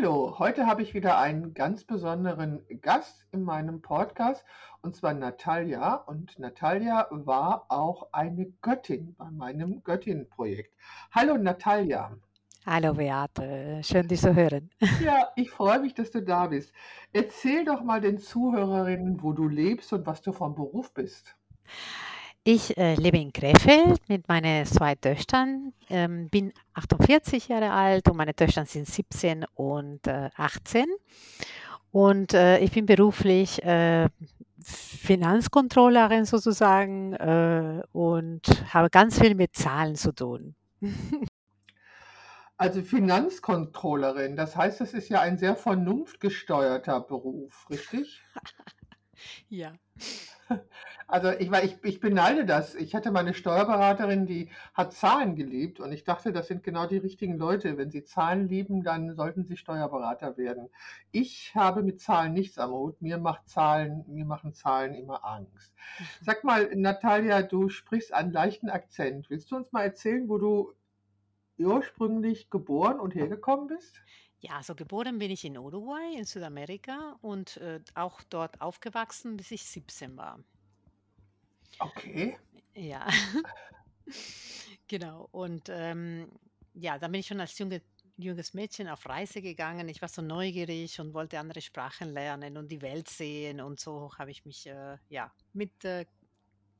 Hallo, heute habe ich wieder einen ganz besonderen Gast in meinem Podcast, und zwar Natalia. Und Natalia war auch eine Göttin bei meinem Göttin-Projekt. Hallo Natalia. Hallo Beate, schön dich zu hören. Ja, ich freue mich, dass du da bist. Erzähl doch mal den Zuhörerinnen, wo du lebst und was du vom Beruf bist. Ich äh, lebe in Krefeld mit meinen zwei Töchtern, ähm, bin 48 Jahre alt und meine Töchter sind 17 und äh, 18. Und äh, ich bin beruflich äh, Finanzcontrollerin sozusagen äh, und habe ganz viel mit Zahlen zu tun. Also Finanzcontrollerin, das heißt, das ist ja ein sehr vernunftgesteuerter Beruf, richtig? Ja. Also ich, ich, ich beneide das. Ich hatte meine Steuerberaterin, die hat Zahlen geliebt und ich dachte, das sind genau die richtigen Leute. Wenn sie Zahlen lieben, dann sollten sie Steuerberater werden. Ich habe mit Zahlen nichts am Hut. Mir macht Zahlen, mir machen Zahlen immer Angst. Sag mal, Natalia, du sprichst einen leichten Akzent. Willst du uns mal erzählen, wo du ursprünglich geboren und hergekommen bist? Ja, also geboren bin ich in Uruguay in Südamerika und äh, auch dort aufgewachsen, bis ich 17 war. Okay. Ja. Genau. Und ähm, ja, dann bin ich schon als junge, junges Mädchen auf Reise gegangen. Ich war so neugierig und wollte andere Sprachen lernen und die Welt sehen. Und so habe ich mich äh, ja mit äh,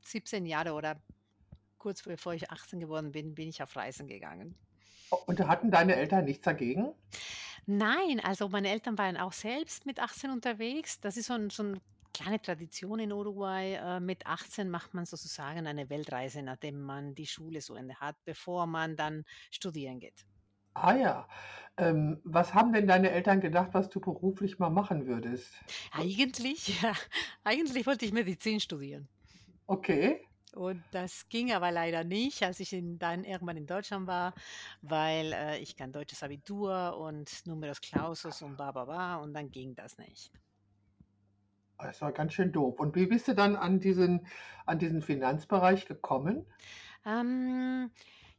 17 Jahren oder kurz bevor ich 18 geworden bin, bin ich auf Reisen gegangen. Und hatten deine Eltern nichts dagegen? Nein, also meine Eltern waren auch selbst mit 18 unterwegs. Das ist so 'n so 'n kleine Tradition in Uruguay. Äh, mit 18 macht man sozusagen eine Weltreise, nachdem man die Schule zu Ende hat, bevor man dann studieren geht. Ah ja. Ähm, was haben denn deine Eltern gedacht, was du beruflich mal machen würdest? Eigentlich ja, eigentlich wollte ich Medizin studieren. Okay. Und das ging aber leider nicht, als ich in dann irgendwann in Deutschland war, weil, äh, ich kein deutsches Abitur und Numerus Clausus und ba ba ba und dann ging das nicht. Das war ganz schön doof. Und wie bist du dann an diesen an diesen Finanzbereich gekommen? Ähm,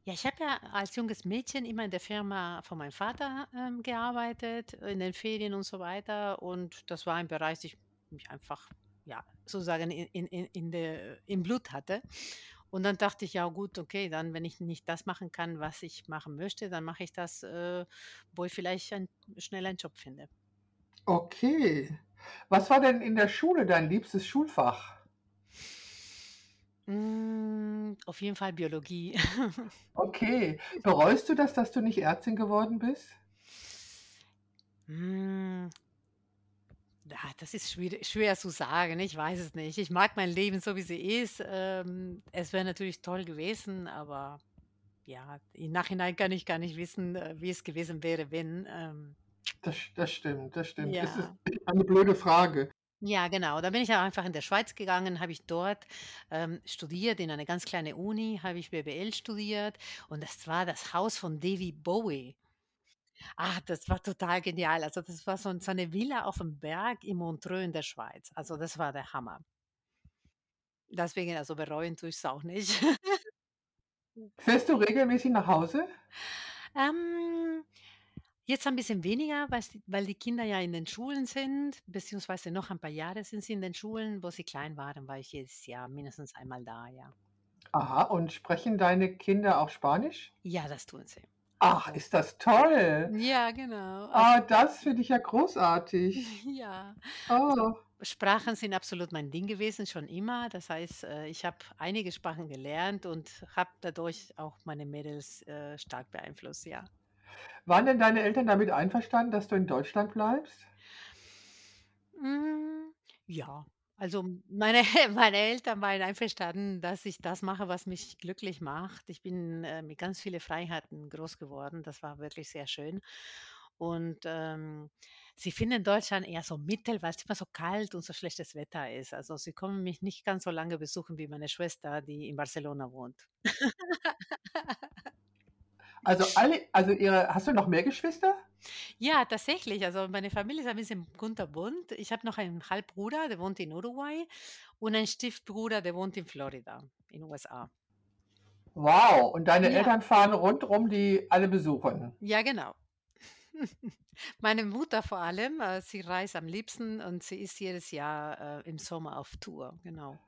ja, ich habe ja als junges Mädchen immer in der Firma von meinem Vater, ähm, gearbeitet, in den Ferien und so weiter. Und das war ein Bereich, den ich mich einfach, ja, sozusagen in, in, in, der, im Blut hatte. Und dann dachte ich, ja gut, okay, dann, wenn ich nicht das machen kann, was ich machen möchte, dann mache ich das, äh, wo ich vielleicht ein, schnell einen Job finde. Okay. Was war denn in der Schule dein liebstes Schulfach? Mm, auf jeden Fall Biologie. Okay. Bereust du das, dass du nicht Ärztin geworden bist? Mm, Ja, das ist schwierig schwer zu sagen, ich weiß es nicht. Ich mag mein Leben so, wie sie ist. Ähm, es wäre natürlich toll gewesen, aber ja, im Nachhinein kann ich gar nicht wissen, äh, wie es gewesen wäre, wenn. Ähm, Das das stimmt, das stimmt. Es ist ja. eine blöde Frage. Ja, genau. Da bin ich ja einfach in der Schweiz gegangen, habe ich dort ähm, studiert, in eine ganz kleine Uni, habe ich BWL studiert und das war das Haus von David Bowie. Ah, das war total genial. Also das war so, so eine Villa auf dem Berg in Montreux in der Schweiz. Also das war der Hammer. Deswegen, also bereuen tue ich's auch nicht. Fährst du regelmäßig nach Hause? Ähm, jetzt ein bisschen weniger, die weil die Kinder ja in den Schulen sind, beziehungsweise noch ein paar Jahre sind sie in den Schulen. Wo sie klein waren, war ich jedes Jahr mindestens einmal da, ja. Aha, und sprechen deine Kinder auch Spanisch? Ja, das tun sie. Ach, Also ist das toll. ja, genau. Also Ah, das finde ich ja großartig. ja, also Oh. Sprachen sind absolut mein Ding gewesen, schon immer. Das heißt, äh, ich habe einige Sprachen gelernt und habe dadurch auch meine Mädels, äh, stark beeinflusst, ja. Waren denn deine Eltern damit einverstanden, dass du in Deutschland bleibst? Hm, ja, also meine meine Eltern waren einverstanden, dass ich das mache, was mich glücklich macht. Ich bin, äh, mit ganz viele Freiheiten groß geworden. Das war wirklich sehr schön. Und, ähm, sie finden Deutschland eher so mittel, weil es immer so kalt und so schlechtes Wetter ist. Also, sie kommen mich nicht ganz so lange besuchen wie meine Schwester, die in Barcelona wohnt. Also alle also ihre hast du noch mehr Geschwister? Ja, tatsächlich. Also meine Familie ist ein bisschen kunterbunt. Ich habe noch einen Halbbruder, der wohnt in Uruguay und einen Stiefbruder, der wohnt in Florida, in USA. Wow, und deine Ja, Eltern fahren rundrum die alle besuchen? ja, genau. Meine Mutter vor allem, äh, sie reist am liebsten und sie ist jedes Jahr, äh, im Sommer auf Tour, genau.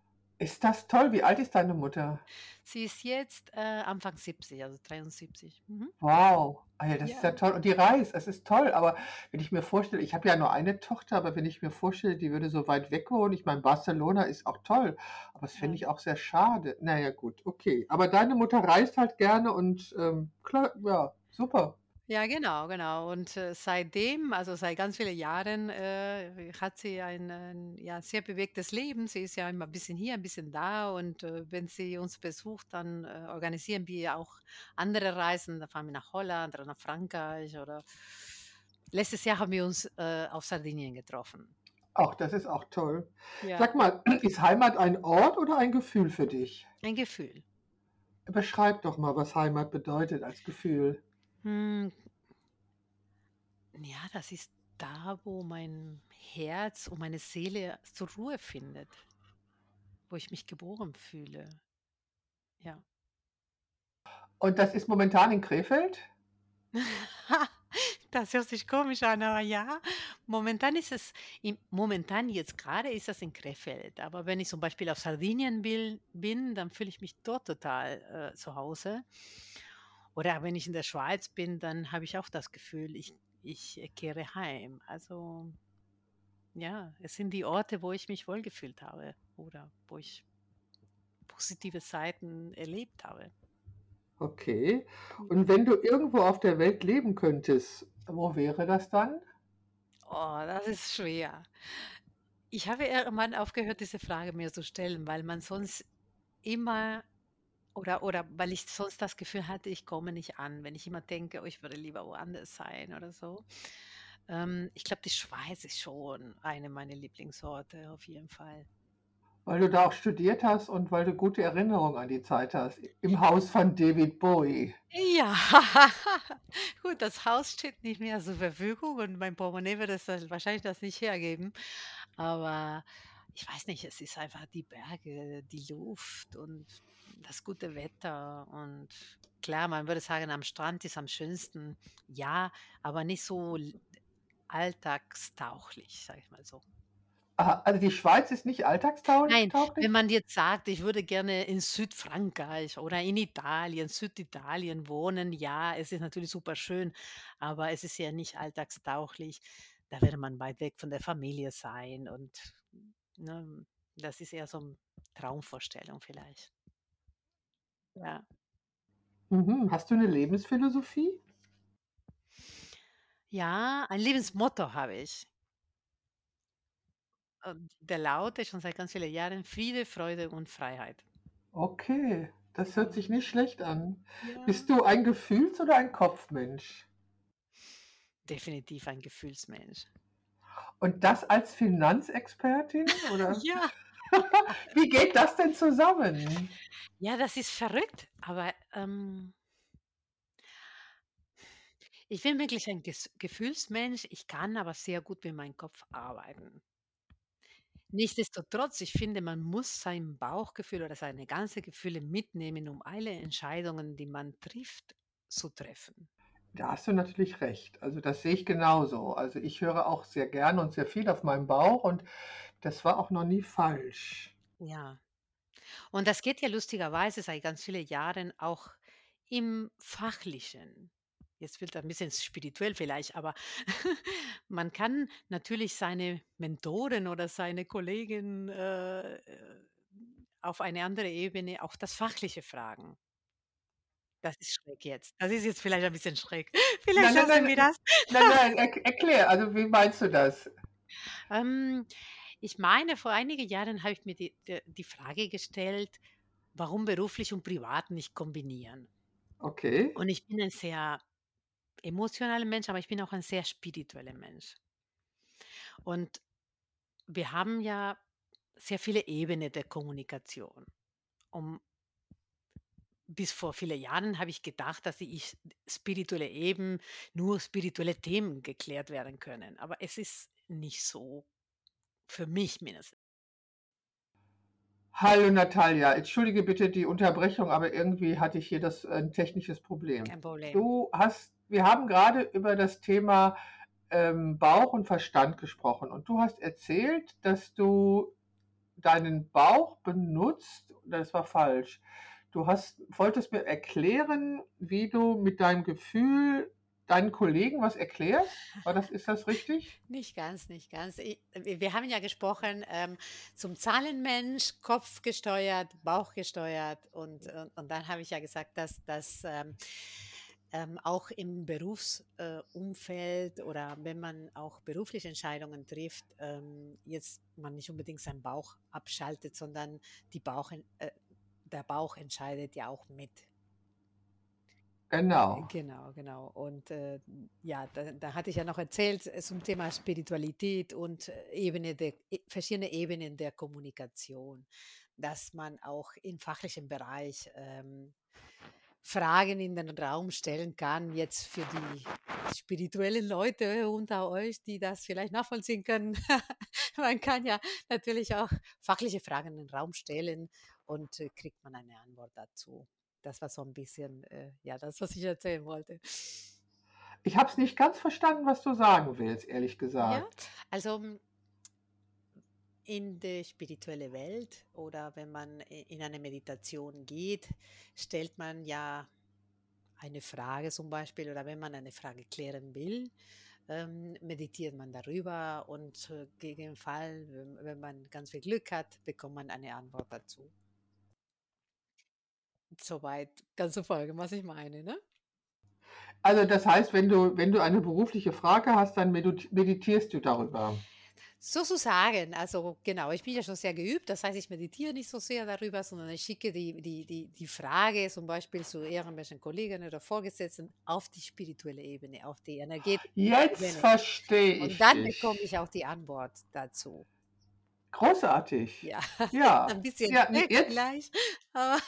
Ist das toll? Wie alt ist deine Mutter? Sie ist jetzt, äh, Anfang 70, also 73. Mhm. Wow. Ah ja, das ist ja Ja. toll. Und die reist, es ist toll, aber wenn ich mir vorstelle ich habe ja nur eine Tochter, aber wenn ich mir vorstelle, die würde so weit weg wohnen ich meine, Barcelona ist auch toll, aber das fände Ja. ich auch sehr schade. Na ja, gut, okay. Aber deine Mutter reist halt gerne und, ähm, klar ja, super. Ja, genau, genau. Und, äh, seitdem, also seit ganz viele Jahren, äh, hat sie ein, ein, ja, sehr bewegtes Leben. Sie ist ja immer ein bisschen hier, ein bisschen da und, äh, wenn sie uns besucht, dann, äh, organisieren wir auch andere Reisen. Da fahren wir nach Holland oder nach Frankreich oder letztes Jahr haben wir uns, äh, auf Sardinien getroffen. Ach, das ist auch toll. Ja, Sag mal, ist Heimat ein Ort oder ein Gefühl für dich? ein Gefühl. Beschreib doch mal, was Heimat bedeutet als Gefühl. Hm, ja, das ist da, wo mein Herz und meine Seele zur Ruhe findet, wo ich mich geboren fühle. Ja. Und das ist momentan in Krefeld? Das hört sich komisch an, aber ja, momentan ist es im momentan jetzt gerade ist das in Krefeld, aber wenn ich zum Beispiel auf Sardinien will bin, dann fühle ich mich dort total, äh, zu Hause. Oder wenn ich in der Schweiz bin, dann habe ich auch das Gefühl, ich ich, äh, kehre heim. Also, ja, es sind die Orte, wo ich mich wohlgefühlt habe oder wo ich positive Seiten erlebt habe. Okay. Und wenn du irgendwo auf der Welt leben könntest, wo wäre das dann? Oh, das ist schwer. Ich habe irgendwann aufgehört, diese Frage mir zu stellen, weil man sonst immer oder oder weil ich sonst das Gefühl hatte, ich komme nicht an, wenn ich immer denke: „Oh, ich würde lieber woanders sein“ oder so. Ähm, ich glaube, die Schweiz ist schon eine meiner Lieblingsorte auf jeden Fall. Weil du da auch studiert hast und weil du gute Erinnerungen an die Zeit hast, im Haus von David Bowie. Ja, gut, das Haus steht nicht mehr zur Verfügung und mein Portemonnaie wird es dann wahrscheinlich das nicht hergeben. Aber ich weiß nicht, es ist einfach die Berge, die Luft und das gute Wetter. Und klar, man würde sagen, am Strand ist am schönsten. Ja, aber nicht so alltagstauchlich, sag ich mal so. Aha, also die Schweiz ist nicht Nein, alltagstauglich? wenn man jetzt sagt, ich würde gerne in Südfrankreich oder in Italien, Süditalien wohnen, ja, es ist natürlich super schön, aber es ist ja nicht alltagstauglich. Da würde man weit weg von der Familie sein und, ne, das ist eher so 'n Traumvorstellung vielleicht. Ja. Mhm. Hast du eine Lebensphilosophie? Ja, ein Lebensmotto habe ich. Und der lautet schon seit ganz vielen Jahren: „Friede, Freude und Freiheit.“ Okay, das hört sich nicht schlecht an. ja. Bist du ein Gefühls oder ein Kopfmensch? Definitiv ein Gefühlsmensch. Und das als Finanzexpertin, oder? Ja. Wie geht das denn zusammen? Ja, das ist verrückt, aber, ähm, ich bin wirklich ein Ges Gefühlsmensch. Ich kann aber sehr gut mit meinem Kopf arbeiten. Nichtsdestotrotz, ich finde, man muss sein Bauchgefühl oder seine ganze Gefühle mitnehmen, um alle Entscheidungen, die man trifft, zu treffen. Da hast du natürlich recht. Also, das sehe ich genauso. Also, ich höre auch sehr gerne und sehr viel auf meinen Bauch und das war auch noch nie falsch. Ja. Und das geht ja lustigerweise seit ganz vielen Jahren auch im Fachlichen. Jetzt wird ein bisschen spirituell vielleicht, aber man kann natürlich seine Mentoren oder seine Kollegen, äh, äh, auf eine andere Ebene auch das Fachliche fragen. Das ist schräg jetzt. Das ist jetzt vielleicht ein bisschen schräg. Vielleicht Nein, nein, lassen nein, wir das. nein, nein, erk erklär, also, wie meinst du das? Ähm, ich meine, vor einigen Jahren habe ich mir die d die Frage gestellt, warum beruflich und privat nicht kombinieren? Okay. Und ich bin ein sehr emotionaler Mensch, aber ich bin auch ein sehr spiritueller Mensch. Und wir haben ja sehr viele Ebenen der Kommunikation. Um bis vor vielen Jahren habe ich gedacht, dass ich spirituelle Eben nur spirituelle Themen geklärt werden können. Aber es ist nicht so, für mich mindestens. Hallo Natalia, entschuldige bitte die Unterbrechung, aber irgendwie hatte ich hier das äh, 'n technisches Problem. Kein Problem. Du hast wir haben gerade über das Thema ähm, Bauch und Verstand gesprochen und du hast erzählt, dass du deinen Bauch benutzt, das war falsch. Du hast, wolltest mir erklären, wie du mit deinem Gefühl deinen Kollegen was erklärst? War das, ist das richtig? Nicht ganz, nicht ganz. I- Wir haben ja gesprochen ähm, zum Zahlenmensch, Kopf gesteuert, Bauch gesteuert und, und, und dann habe ich ja gesagt, dass das ähm, ähm, auch im Berufsumfeld äh, oder wenn man auch berufliche Entscheidungen trifft, ähm, jetzt man nicht unbedingt seinen Bauch abschaltet, sondern die Bauch, äh, der Bauch entscheidet ja auch mit. Genau. Genau, genau. Und äh, ja, da, da hatte ich ja noch erzählt äh, zum Thema Spiritualität und äh, Ebene der, e- verschiedene Ebenen der Kommunikation, dass man auch im fachlichen Bereich ähm, Fragen in den Raum stellen kann, jetzt für die spirituellen Leute unter euch, die das vielleicht nachvollziehen können. man kann ja natürlich auch fachliche Fragen in den Raum stellen und äh, kriegt man eine Antwort dazu. Das war so ein bisschen, äh, ja, das, was ich erzählen wollte. Ich habe es nicht ganz verstanden, was du sagen willst, ehrlich Ja, gesagt. also mm, in die spirituelle Welt oder wenn man in eine Meditation geht, stellt man ja eine Frage zum Beispiel oder wenn man eine Frage klären will, ähm, meditiert man darüber und äh, gegen den Fall, wenn man ganz viel Glück hat, bekommt man eine Antwort dazu. Soweit kannst du folgen, was ich meine, ne? Also das heißt, wenn du, wenn du eine berufliche Frage hast, dann medit- meditierst du darüber. Sozusagen, also genau, ich bin ja schon sehr geübt, das heißt, ich meditiere nicht so sehr darüber, sondern ich schicke die, die, die, die Frage zum Beispiel zu irgendwelchen Kollegen oder Vorgesetzten auf die spirituelle Ebene, auf die energetische Jetzt Ebene. verstehe Und ich dann bekomme ich auch die Antwort dazu. Großartig. Ja, Ja, ein bisschen ja, jetzt, aber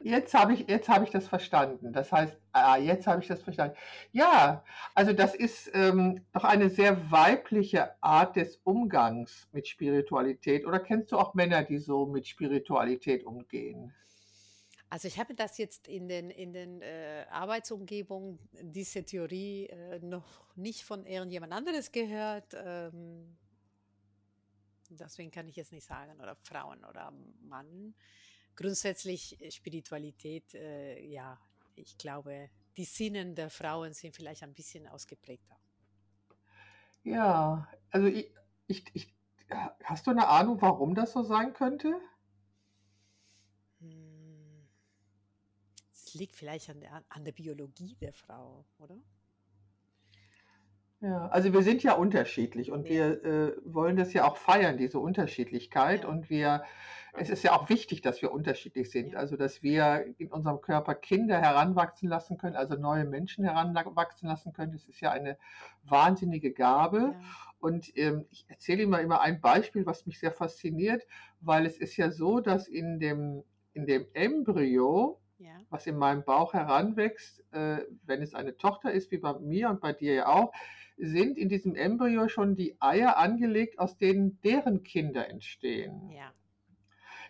jetzt habe ich, jetzt habe ich das verstanden. Das heißt, ah, jetzt habe ich das verstanden. Ja, also das ist ähm, doch eine sehr weibliche Art des Umgangs mit Spiritualität. Oder kennst du auch Männer, die so mit Spiritualität umgehen? also ich habe das jetzt in den, in den äh, Arbeitsumgebungen, diese Theorie äh, noch nicht von irgendjemand anderes gehört. Ähm, Deswegen kann ich jetzt nicht sagen, oder Frauen oder Mann. Grundsätzlich äh, Spiritualität, äh, ja, ich glaube, die Sinnen der Frauen sind vielleicht ein bisschen ausgeprägter. Ja, also ich, ich, ich, hast du eine Ahnung, warum das so sein könnte? Hm, Es liegt vielleicht an der, an der Biologie der Frau, oder? Ja, also wir sind ja unterschiedlich und Ja, wir äh, wollen das ja auch feiern, diese Unterschiedlichkeit. ja, Und wir, es ist ja auch wichtig, dass wir unterschiedlich sind. ja, Also, dass wir in unserem Körper Kinder heranwachsen lassen können, also neue Menschen heranwachsen lassen können. Das ist ja eine wahnsinnige Gabe. ja, Und ähm, ich erzähle Ihnen mal immer ein Beispiel, was mich sehr fasziniert, weil es ist ja so, dass in dem, in dem Embryo, ja, was in meinem Bauch heranwächst, äh, wenn es eine Tochter ist, wie bei mir und bei dir ja auch, sind in diesem Embryo schon die Eier angelegt, aus denen deren Kinder entstehen. ja.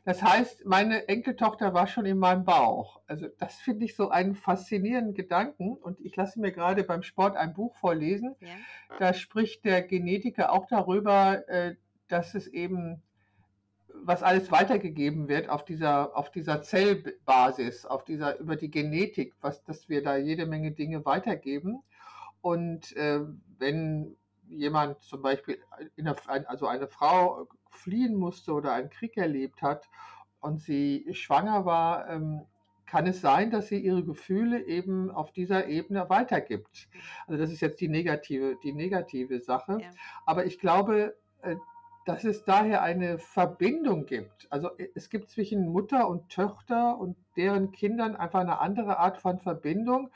Das heißt, meine Enkeltochter war schon in meinem Bauch. Also das finde ich so einen faszinierenden Gedanken. Und ich lasse mir gerade beim Sport ein Buch vorlesen. ja. Da spricht der Genetiker auch darüber, äh, dass es eben, was alles weitergegeben wird auf dieser, auf dieser Zellbasis, auf dieser, über die Genetik, was, dass wir da jede Menge Dinge weitergeben. Und äh, wenn jemand zum Beispiel, in der, also eine Frau fliehen musste oder einen Krieg erlebt hat und sie schwanger war, ähm, kann es sein, dass sie ihre Gefühle eben auf dieser Ebene weitergibt. Also das ist jetzt die negative, die negative Sache. ja. Aber ich glaube, äh, dass es daher eine Verbindung gibt. Also äh, es gibt zwischen Mutter und Tochter und deren Kindern einfach eine andere Art von Verbindung,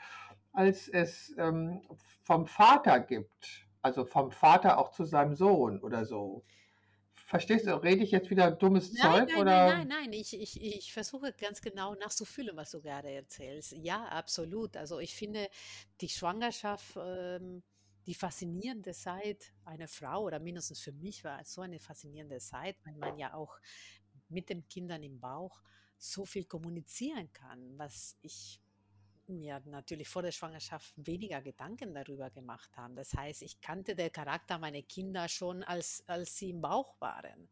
als es ähm, vom Vater gibt. Also vom Vater auch zu seinem Sohn oder so. Verstehst du, rede ich jetzt wieder dummes Nein, Zeug nein, nein, oder? nein, nein. Ich, ich, ich versuche ganz genau nachzufühlen, was du gerade erzählst. Ja, absolut. Also ich finde die Schwangerschaft, ähm, die faszinierende Zeit einer Frau, oder mindestens für mich war es so eine faszinierende Zeit, weil man ja auch mit den Kindern im Bauch so viel kommunizieren kann, was ich mir natürlich vor der Schwangerschaft weniger Gedanken darüber gemacht haben. Das heißt, ich kannte den Charakter meiner Kinder schon, als als sie im Bauch waren.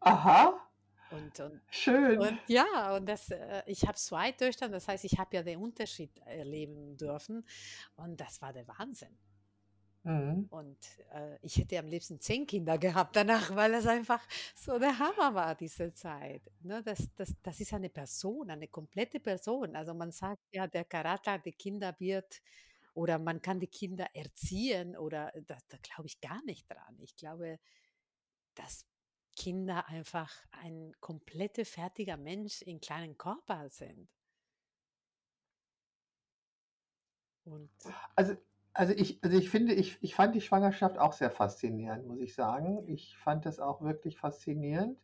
Aha. Und und Schön. und ja, und das äh, ich habe 2 Töchter, das heißt, ich habe ja den Unterschied erleben dürfen und das war der Wahnsinn. Mhm. Und, äh, ich hätte am liebsten 10 Kinder gehabt danach, weil es einfach so der Hammer war, diese Zeit, ne? Das das das ist eine Person, eine komplette Person. Also, man sagt ja, der Charakter der Kinder wird oder man kann die Kinder erziehen oder da da glaube ich gar nicht dran. Ich glaube, dass Kinder einfach ein komplette fertiger Mensch in kleinen Körper sind. Und Also also ich also ich finde ich ich fand die Schwangerschaft auch sehr faszinierend, muss ich sagen. Ich fand das auch wirklich faszinierend.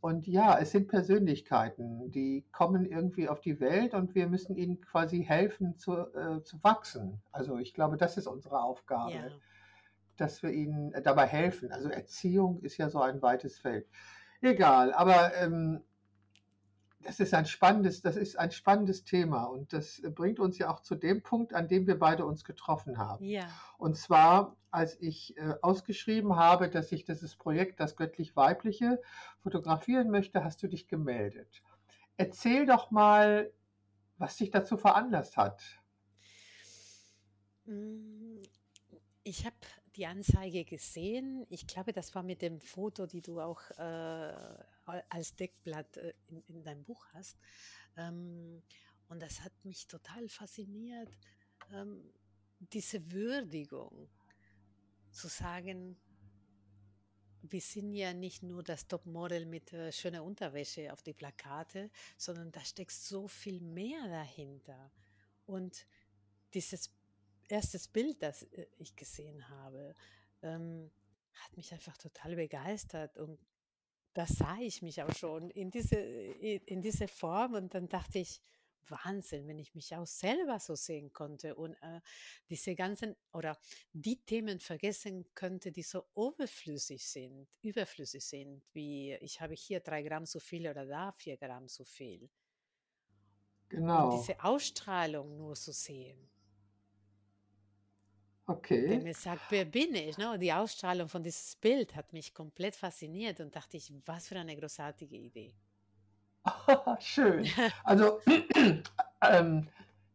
Und ja, es sind Persönlichkeiten, die kommen irgendwie auf die Welt und wir müssen ihnen quasi helfen zu äh, zu wachsen. Also, ich glaube, das ist unsere Aufgabe, ja, dass wir ihnen äh, dabei helfen. Also, Erziehung ist ja so ein weites Feld. Egal, aber, ähm, das ist ein spannendes das ist ein spannendes Thema und das, bringt uns ja auch zu dem Punkt, an dem wir beide uns getroffen haben. ja, Und zwar, als ich, äh, ausgeschrieben habe, dass ich dieses Projekt „Das Göttlich-Weibliche“ fotografieren möchte, hast du dich gemeldet. Erzähl doch mal, was dich dazu veranlasst hat. hm Ich habe die Anzeige gesehen. Ich glaube, das war mit dem Foto, die du auch äh, als Deckblatt äh, in, in deinem Buch hast. Ähm, und das hat mich total fasziniert, ähm, diese Würdigung zu sagen, wir sind ja nicht nur das Topmodel mit äh, schöner Unterwäsche auf die Plakate, sondern da steckt so viel mehr dahinter. Und dieses erstes Bild, das äh, ich gesehen habe, ähm, hat mich einfach total begeistert und da sah ich mich auch schon in diese, i- in diese Form und dann dachte ich, Wahnsinn, wenn ich mich auch selber so sehen konnte und äh, diese ganzen oder die Themen vergessen könnte, die so überflüssig sind, überflüssig sind, wie ich habe hier drei Gramm zu viel oder da vier Gramm zu viel. Und Genau. diese Ausstrahlung nur zu sehen. Der Okay. mir sagt: „Wer bin ich?“, ne? Und die Ausstrahlung von dieses Bild hat mich komplett fasziniert und dachte ich: „Was für eine großartige Idee.“ Schön. Also, ähm,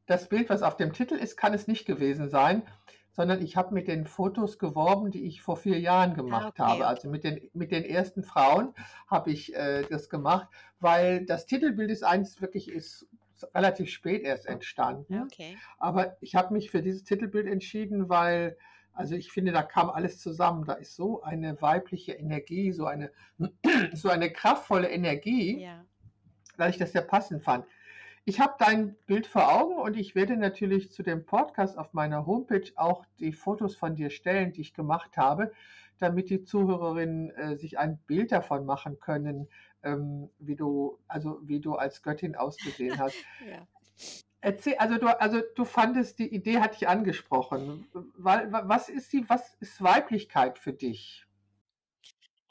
das Bild, was auf dem Titel ist, kann es nicht gewesen sein, sondern ich habe mit den Fotos geworben, die ich vor 4 Jahren Ah, gemacht okay, habe. Also, okay. mit den mit den ersten Frauen habe ich, äh, das gemacht, weil das Titelbild ist eins wirklich ist relativ spät erst entstanden. okay. Aber ich habe mich für dieses Titelbild entschieden, weil also, ich finde, da kam alles zusammen. Da ist so eine weibliche Energie, so eine so eine kraftvolle Energie, Ja. dass ich das sehr passend fand. Ich habe dein Bild vor Augen und ich werde natürlich zu dem Podcast auf meiner Homepage auch die Fotos von dir stellen, die ich gemacht habe, damit die Zuhörerinnen, äh, sich ein Bild davon machen können, ähm, wie du also, wie du als Göttin ausgesehen hast. Ja. Erzähl also, du also, du fandest die Idee hat dich angesprochen. Wa wa was ist die was ist Weiblichkeit für dich?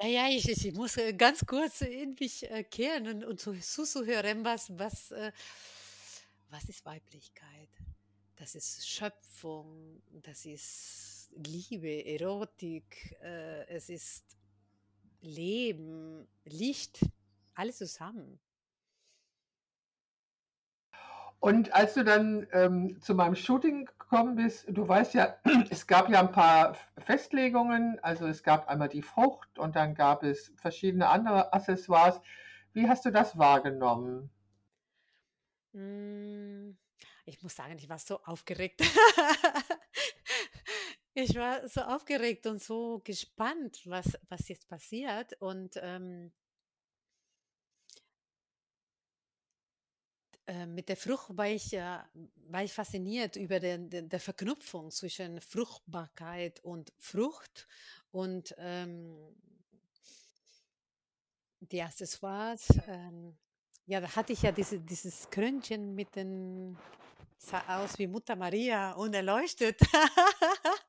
Ja, ich ich ich muss, äh, ganz kurz in mich, äh, kehren und und so zuzuhören, was was, äh was ist Weiblichkeit? Das ist Schöpfung, das ist Liebe, Erotik, es ist Leben, Licht, alles zusammen. Und als du dann, ähm, zu meinem Shooting gekommen bist, du weißt ja, es gab ja ein paar Festlegungen. Also, es gab einmal die Frucht und dann gab es verschiedene andere Accessoires. Wie hast du das wahrgenommen? Hm, ich muss sagen, ich war so aufgeregt. Ich war so aufgeregt und so gespannt, was was jetzt passiert und, ähm, äh, mit der Frucht war ich ja war ich fasziniert über den den der Verknüpfung zwischen Fruchtbarkeit und Frucht und, ähm, die Accessoires, ähm, ja, da hatte ich ja diese dieses Krönchen mit den sah aus wie Mutter Maria und erleuchtet.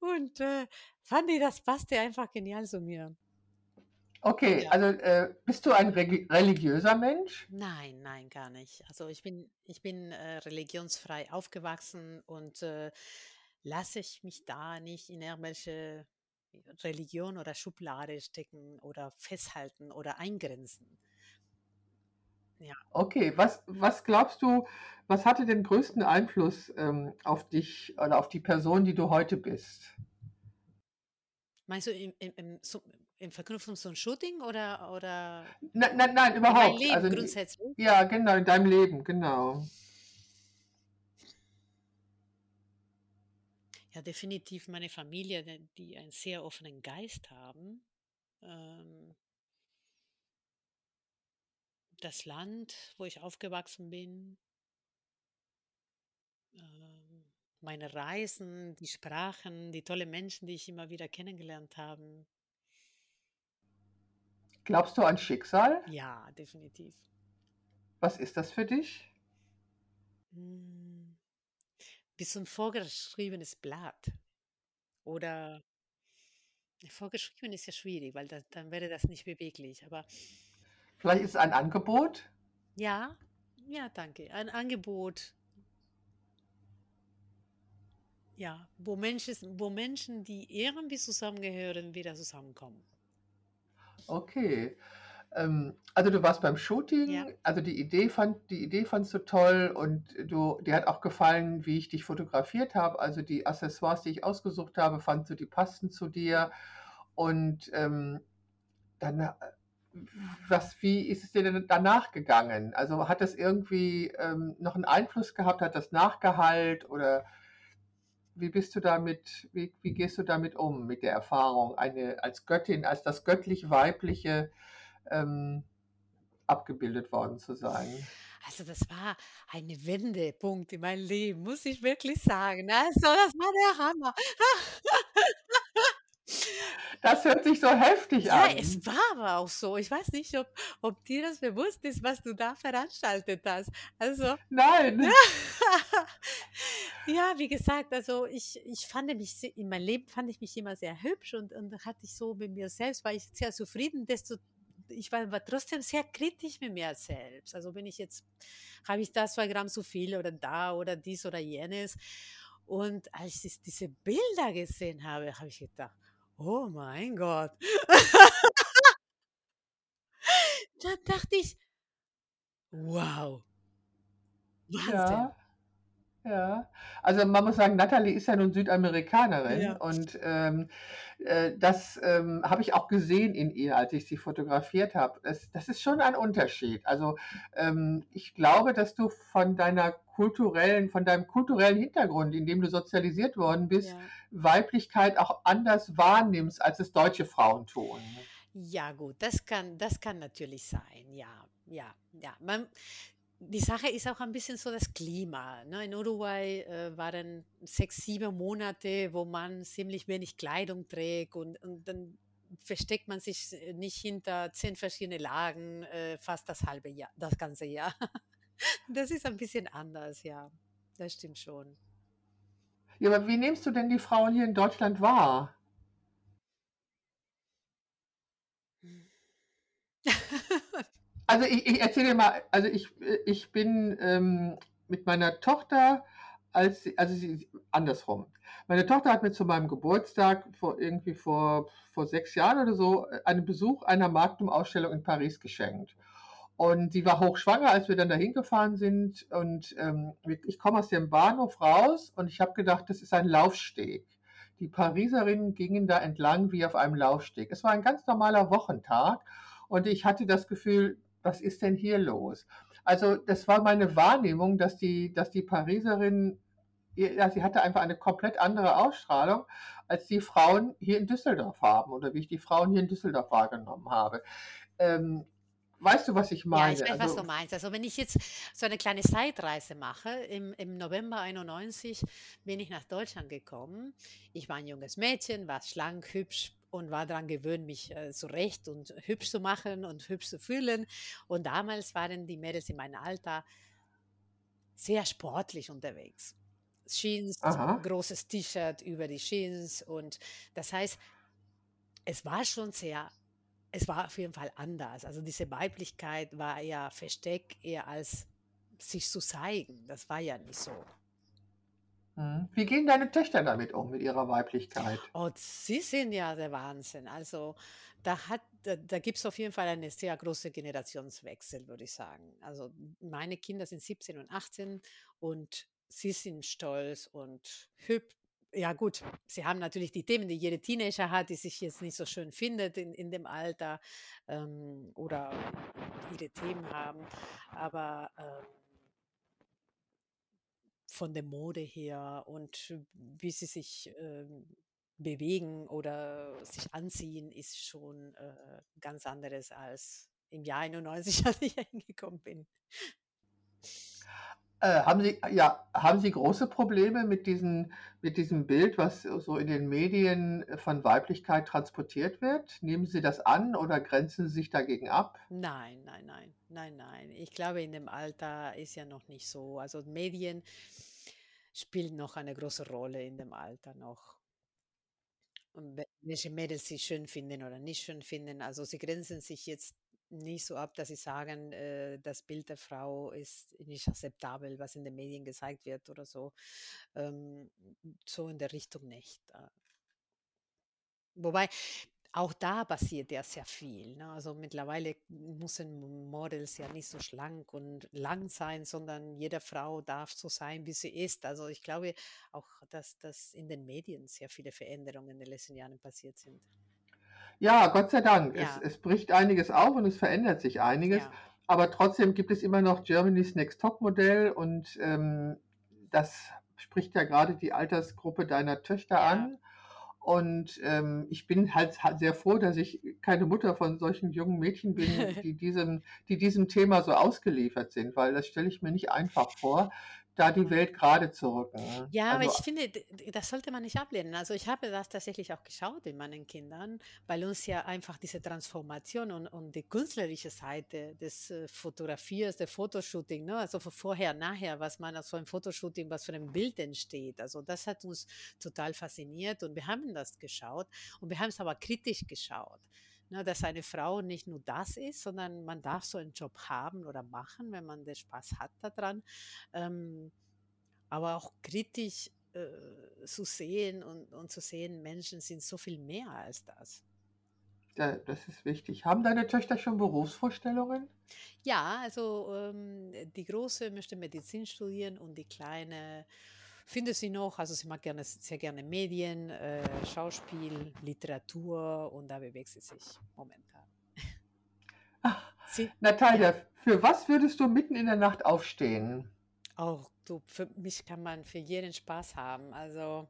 Und, äh, fand ich, das passte einfach genial zu mir. Okay, Ja. also, äh, bist du ein religiöser Mensch? Nein, nein, gar nicht. Also, ich bin ich bin, äh, religionsfrei aufgewachsen und, äh, lasse ich mich da nicht in irgendwelche Religion oder Schublade stecken oder festhalten oder eingrenzen. Ja. Okay, was was glaubst du, was hatte den größten Einfluss, ähm, auf dich oder auf die Person, die du heute bist? Meinst du im im im so in Verknüpfung so 'n Shooting oder oder Nei nein, nein, in mein überhaupt. Also, Leben n grundsätzlich? ja, genau, in deinem Leben, genau. Ja, definitiv meine Familie, die einen sehr offenen Geist haben. Ähm das Land, wo ich aufgewachsen bin. Meine Reisen, die Sprachen, die tolle Menschen, die ich immer wieder kennengelernt haben. Glaubst du an Schicksal? Ja, definitiv. Was ist das für dich? Hm. Wie so 'n vorgeschriebenes Blatt oder vorgeschrieben ist ja schwierig, weil da dann wäre das nicht beweglich, aber Vielleicht ist es ein Angebot? Ja, ja, danke. Ein Angebot ja, wo Menschis wo Menschen, die irgendwie zusammengehören, wieder zusammenkommen. Okay. Ähm, also, du warst beim Ja. Shooting, also, die Idee fand die Idee fandst du toll und du dir hat auch gefallen, wie ich dich fotografiert habe. Also, die Accessoires, die ich ausgesucht habe, fandst du, die passten zu dir. Und, ähm, dann, äh, was wie ist es dir denn danach gegangen? Also, hat das irgendwie, ähm, noch 'n Einfluss gehabt? Hat das nachgehallt oder wie bist du damit wie wie gehst du damit um, mit der Erfahrung, eine als Göttin, als das göttlich-weibliche, ähm, abgebildet worden zu sein? Also, das war ein Wendepunkt in meinem Leben, muss ich wirklich sagen. Also, das war der Hammer. Das hört sich so heftig Ja, an. es war aber auch so. Ich weiß nicht, ob ob dir das bewusst ist, was du da veranstaltet hast. Also Nein. ja, wie gesagt, also, ich ich fande mich in meinem Leben fand ich mich immer sehr hübsch und und hatte ich so mit mir selbst war ich sehr zufrieden, desto ich war aber trotzdem sehr kritisch mit mir selbst. Also, bin ich jetzt habe ich da 2 Gramm zu viel oder da oder dies oder jenes. Und als ich diese Bilder gesehen habe, habe ich gedacht: „Oh mein Gott.“ Da dachte ich „Wow.“ Wahnsinn. Ja, ja. Also, man muss sagen, Natalie ist ja nun Südamerikanerin Ja. und, ähm, äh, das, ähm, habe ich auch gesehen in ihr, als ich sie fotografiert habe. Das das ist schon ein Unterschied. Also, ähm, ich glaube, dass du von deiner kulturellen von deinem kulturellen Hintergrund, in dem du sozialisiert worden bist, Ja. Weiblichkeit auch anders wahrnimmst, als es deutsche Frauen tun. Ja gut, das kann das kann natürlich sein, ja, ja, ja. Man die Sache ist auch ein bisschen so das Klima, ne? In Uruguay, äh, waren 6, 7 Monate, wo man ziemlich wenig Kleidung trägt und und dann versteckt man sich, äh, nicht hinter 10 verschiedene Lagen, äh, fast das halbe Jahr das ganze Jahr. Das ist ein bisschen anders, ja. Das stimmt schon. Ja, aber wie nimmst du denn die Frauen hier in Deutschland wahr? Also, ich ich erzähle dir mal, also, ich ich bin, ähm, mit meiner Tochter, als also, sie andersrum. Meine Tochter hat mir zu meinem Geburtstag vor irgendwie vor vor 6 Jahren oder so, äh, einen Besuch einer Magnum-Ausstellung in Paris geschenkt. Und sie war hochschwanger, als wir dann dahin gefahren sind und, ähm, ich komme aus dem Bahnhof raus und ich habe gedacht, das ist ein Laufsteg. Die Pariserinnen gingen da entlang wie auf einem Laufsteg. Es war ein ganz normaler Wochentag und ich hatte das Gefühl: „Was ist denn hier los?“ Also, das war meine Wahrnehmung, dass die dass die Pariserinnen ja, sie hatte einfach eine komplett andere Ausstrahlung, als die Frauen hier in Düsseldorf haben oder wie ich die Frauen hier in Düsseldorf wahrgenommen habe. Ähm, weißt du, was ich Ja, ich meine? weiß, was du Also meinst. Also, wenn ich jetzt so eine kleine Zeitreise mache, im im November 91 bin ich nach Deutschland gekommen. Ich war ein junges Mädchen, war schlank, hübsch und war dran gewöhnt, mich, äh, zurecht und hübsch zu machen und hübsch zu fühlen. Und damals waren die Mädels in meinem Alter sehr sportlich unterwegs. Jeans, Aha. großes T-Shirt über die Jeans und das heißt es war schon sehr Es war auf jeden Fall anders. Also diese Weiblichkeit war ja Versteck eher als sich zu zeigen. Das war ja nicht so. Mhm. Wie gehen deine Töchter damit um, mit ihrer Weiblichkeit? Und sie sind ja der Wahnsinn. Also da da, da gibt es auf jeden Fall eine sehr große Generationswechsel, würde ich sagen. Also meine Kinder sind 17 und 18 und sie sind stolz und hübsch. Ja gut, sie haben natürlich die Themen, die jede Teenager hat, die sich jetzt nicht so schön findet in, in dem Alter ähm, oder ihre Themen haben. Aber ähm, von der Mode her und wie sie sich ähm, bewegen oder sich anziehen, ist schon äh, ganz anderes als im Jahr 91, als ich hingekommen bin. Äh, haben Sie, ja, haben Sie große Probleme mit diesen, mit diesem Bild, was so in den Medien von Weiblichkeit transportiert wird? Nehmen Sie das an oder grenzen Sie sich dagegen ab? Nein, nein, nein, nein, nein. Ich glaube, in dem Alter ist ja noch nicht so. Also Medien spielen noch eine große Rolle in dem Alter noch. Und we- welche Mädels sie schön finden oder nicht schön finden. Also sie grenzen sich jetzt nicht so ab, dass sie sagen, äh, das Bild der Frau ist nicht akzeptabel, was in den Medien gezeigt wird oder so. Ähm, so in der Richtung nicht. Äh, Wobei auch da passiert ja sehr viel. Ne? Also mittlerweile müssen Models ja nicht so schlank und lang sein, sondern jede Frau darf so sein, wie sie ist. Also ich glaube auch, dass, dass in den Medien sehr viele Veränderungen in den letzten Jahren passiert sind. Ja, Gott sei Dank. Es, Ja, es bricht einiges auf und es verändert sich einiges. ja, Aber trotzdem gibt es immer noch Germany's Next Top Modell und ähm, das spricht ja gerade die Altersgruppe deiner Töchter ja. an. Und ähm, ich bin halt ha- sehr froh, dass ich keine Mutter von solchen jungen Mädchen bin, die diesem, die diesem Thema so ausgeliefert sind, weil das stelle ich mir nicht einfach vor, da die Welt gerade zu rücken. ne? Ja, aber Also ich finde, das sollte man nicht ablehnen. Also ich habe das tatsächlich auch geschaut in meinen Kindern, weil uns ja einfach diese Transformation und, und die künstlerische Seite des äh, Fotografiers, der Fotoshooting, ne? also von vorher, nachher, was man aus so einem Fotoshooting, was für ein Bild entsteht. Also das hat uns total fasziniert und wir haben das geschaut und wir haben es aber kritisch geschaut. Ne, dass eine Frau nicht nur das ist, sondern man darf so einen Job haben oder machen, wenn man den Spaß hat daran. Ähm, aber auch kritisch äh, zu sehen und, und zu sehen, Menschen sind so viel mehr als das. da, das ist wichtig. Haben deine Töchter schon Berufsvorstellungen? Ja, also ähm, die Große möchte Medizin studieren und die Kleine findet sie noch, also sie mag gerne, sehr gerne Medien, äh, Schauspiel, Literatur und da bewegt sie sich momentan. Ach, Sie, ja, Natalia, für was würdest du mitten in der Nacht aufstehen? auch du, für mich kann man für jeden Spaß haben. Also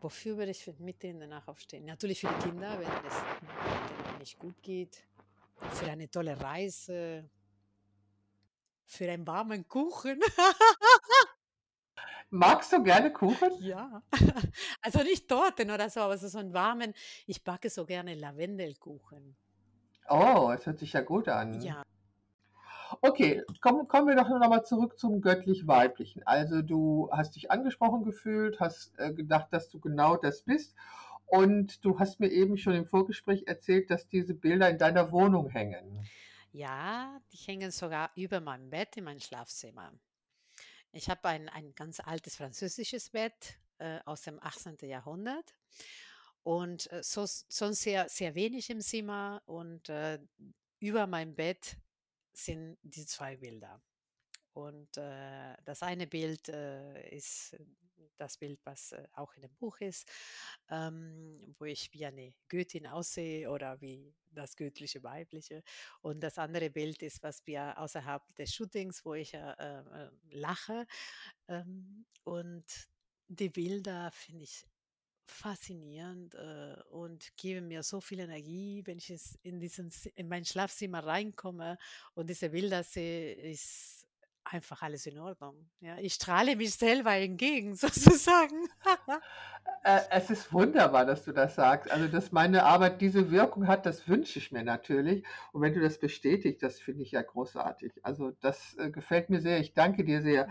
Wofür würde ich mitten in der Nacht aufstehen? Natürlich für die Kinder, wenn es nicht gut geht. Für eine tolle Reise. Für einen warmen Kuchen. Magst du gerne Kuchen? Ja. Also nicht Torten oder so, aber so so einen warmen. Ich backe so gerne Lavendelkuchen. Oh, es hört sich ja gut an. Ja. Okay, kommen, kommen wir doch noch mal zurück zum göttlich-weiblichen. Also du hast dich angesprochen gefühlt, hast äh, gedacht, dass du genau das bist. Und du hast mir eben schon im Vorgespräch erzählt, dass diese Bilder in deiner Wohnung hängen. Ja, die hängen sogar über meinem Bett in meinem Schlafzimmer. Ich habe ein, ein ganz altes französisches Bett äh, aus dem 18. Jahrhundert und äh, so, sonst sehr, sehr wenig im Zimmer und äh, über meinem Bett sind die zwei Bilder. Und äh, das eine Bild äh, ist das Bild, was äh, auch in dem Buch ist, ähm, wo ich wie eine Göttin aussehe oder wie das göttliche Weibliche. Und das andere Bild ist, was wir außerhalb des Shootings, wo ich äh, äh, lache. Ähm, und die Bilder finde ich faszinierend äh, und geben mir so viel Energie, wenn ich in, diesen, in mein Schlafzimmer reinkomme und diese Bilder sehe, ist einfach alles in Ordnung. Ja, ich strahle mich selber entgegen, sozusagen. Äh, es ist wunderbar, dass du das sagst. Also, dass meine Arbeit diese Wirkung hat, das wünsche ich mir natürlich. Und wenn du das bestätigst, das finde ich ja großartig. Also, das äh, gefällt mir sehr. Ich danke dir sehr. Ja.